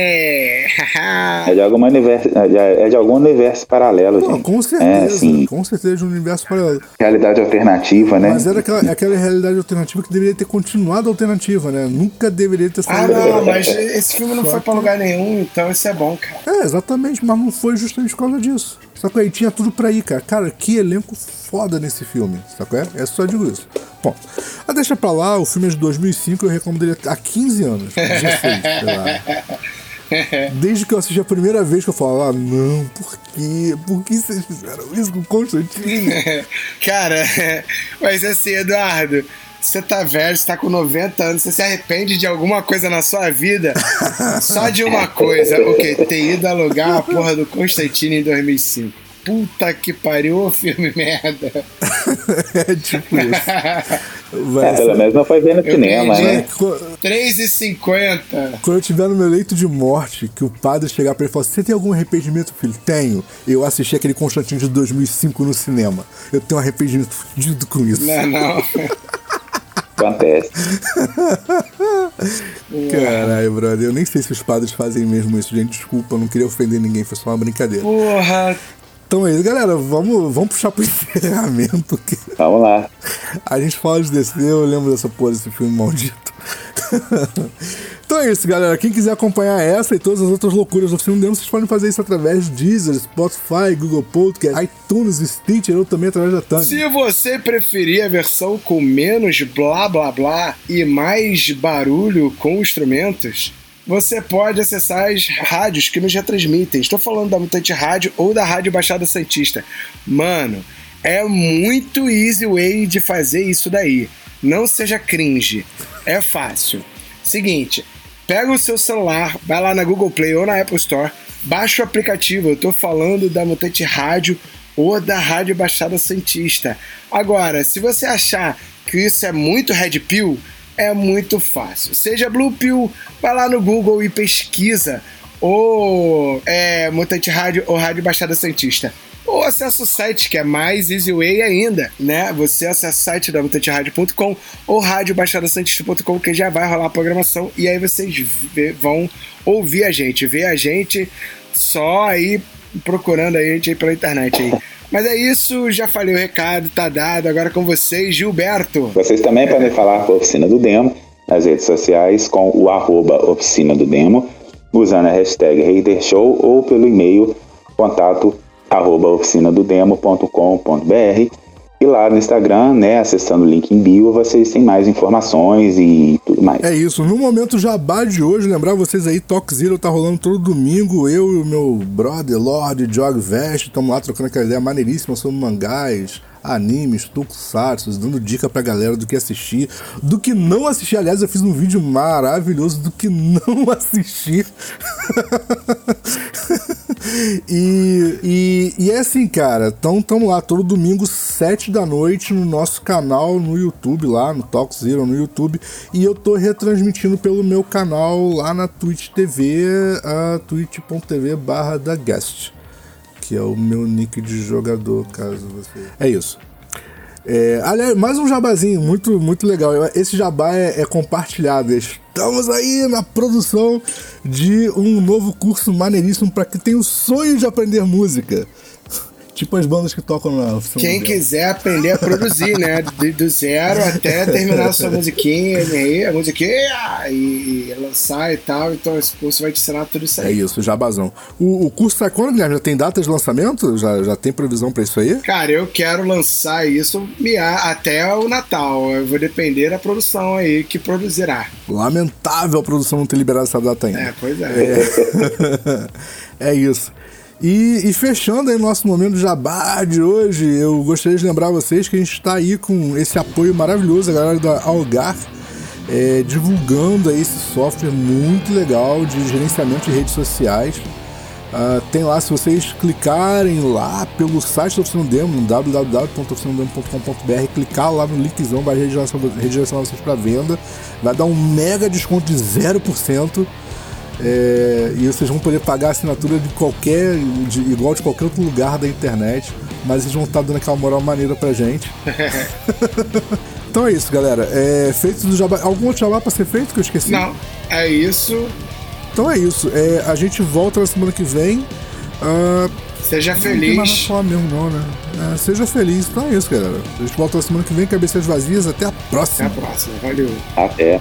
É de, alguma universo, é de- é algum universo paralelo, Pô, gente. com É, certeza, assim, com certeza de um universo paralelo. realidade alternativa, né? Mas era aquela, é aquela realidade alternativa que deveria ter continuado alternativa, né? Nunca deveria ter ah, saído. não, mas esse filme não foi pra lugar nenhum, então isso é bom, cara. É, exatamente, mas não foi justamente por causa disso. Sacou? Aí tinha tudo pra ir, cara. Cara, que elenco foda nesse filme, sacou? É, é só digo isso. Bom, a deixa pra lá, o filme é de 2005, eu recomendo ele há 15 anos, 16, sei lá. Desde que eu assisti a primeira vez que eu falo, ah, não, por quê? Por que vocês fizeram isso com o Constantino? Cara, mas assim, Eduardo, você tá velho, você tá com 90 anos, você se arrepende de alguma coisa na sua vida? Só de uma coisa, o quê? Ter ido alugar a porra do Constantino em 2005. Puta que pariu, filme merda. é tipo isso. É, Vai pelo ser- menos não foi ver no cinema, entendi. né? Qu- 3,50. Quando eu estiver no meu leito de morte, que o padre chegar pra ele e falar: Você tem algum arrependimento, filho? Tenho. Eu assisti aquele Constantino de 2005 no cinema. Eu tenho um arrependimento fudido com isso. Não, não. Acontece. Caralho, brother. Eu nem sei se os padres fazem mesmo isso, gente. Desculpa, eu não queria ofender ninguém, foi só uma brincadeira. Porra. Então é isso, galera. Vamos, vamos puxar pro encerramento. Que Vamos lá. a gente fala de DC, eu lembro dessa porra desse filme maldito. então é isso, galera. Quem quiser acompanhar essa e todas as outras loucuras do filme demo, vocês podem fazer isso através de Deezer, Spotify, Google Podcast, iTunes, Stitcher ou também através da Tânia. Se você preferir a versão com menos blá blá blá e mais barulho com instrumentos, você pode acessar as rádios que nos retransmitem. Estou falando da Mutante Rádio ou da Rádio Baixada Santista. Mano, é muito easy way de fazer isso daí. Não seja cringe. É fácil. Seguinte, pega o seu celular, vai lá na Google Play ou na Apple Store, baixa o aplicativo. Eu tô falando da Mutante Rádio ou da Rádio Baixada Santista. Agora, se você achar que isso é muito Red Pill, é muito fácil. Seja Blue Pill, vai lá no Google e pesquisa ou é, Mutante Rádio ou Rádio Baixada Santista. Ou acessa o site, que é mais easy way ainda, né? Você acessa o site da mutanterádio.com ou radiobaixadasantista.com, que já vai rolar a programação e aí vocês vão ouvir a gente, ver a gente só aí procurando a gente aí pela internet aí. Mas é isso, já falei o recado, tá dado. Agora com vocês, Gilberto. Vocês também podem falar com a Oficina do Demo nas redes sociais com o arroba Oficina do Demo, usando a hashtag HaterShow ou pelo e-mail contato arroba oficinadodemo.com.br e lá no Instagram, né, acessando o link em bio, vocês têm mais informações e tudo mais. É isso. No momento jabá de hoje, lembrar vocês aí, Talk Zero tá rolando todo domingo. Eu e o meu brother, Lord Jog Vest, estamos lá trocando aquela ideia maneiríssima sobre mangás, animes, tokusatsu, dando dica pra galera do que assistir, do que não assistir. Aliás, eu fiz um vídeo maravilhoso do que não assistir. e, e, e, é assim, cara. Então, tamo lá todo domingo, 7 da noite, no nosso canal no YouTube, lá no Talk Zero no YouTube. E eu tô retransmitindo pelo meu canal lá na Twitch TV, a twitch.tv barra da Guest que é o meu nick de jogador, caso você. É isso. É, aliás, mais um jabazinho muito, muito legal. Esse jabá é, é, compartilhado. Estamos aí na produção de um novo curso maneiríssimo para quem tem o sonho de aprender música. Tipo as bandas que tocam na. Quem quiser aprender a produzir, né? Do, do zero até terminar a sua musiquinha aí, a musiquinha e, lançar e tal. Então esse curso vai te ensinar tudo isso aí. É isso, jabazão. O, o curso sai quando, Guilherme? Já tem data de lançamento? Já, já tem previsão pra isso aí? Cara, eu quero lançar isso até o Natal. Eu vou depender da produção aí que produzirá. Lamentável a produção não ter liberado essa data ainda. É, pois é. É, é isso. E, e, fechando aí nosso momento jabá de hoje, eu gostaria de lembrar vocês que a gente está aí com esse apoio maravilhoso, a galera da Algar, é, divulgando aí esse software muito legal de gerenciamento de redes sociais. Uh, tem lá, se vocês clicarem lá pelo site do Oficina Demo, www.oficinademo.com.br, clicar lá no linkzão, vai redirecionar vocês para venda, vai dar um mega desconto de 0%. É, e vocês vão poder pagar a assinatura de qualquer, de, igual de qualquer outro lugar da internet, mas eles vão estar dando aquela moral maneira pra gente. então é isso, galera. É, feito do jabá. Algum outro jabá pra ser feito que eu esqueci? Não, é isso. Então é isso. É, a gente volta na semana que vem. Uh, seja feliz. Não falar mesmo, não, né? É, seja feliz. Então é isso, galera. A gente volta na semana que vem, cabeças vazias. Até a próxima. Até a próxima. Valeu. Até.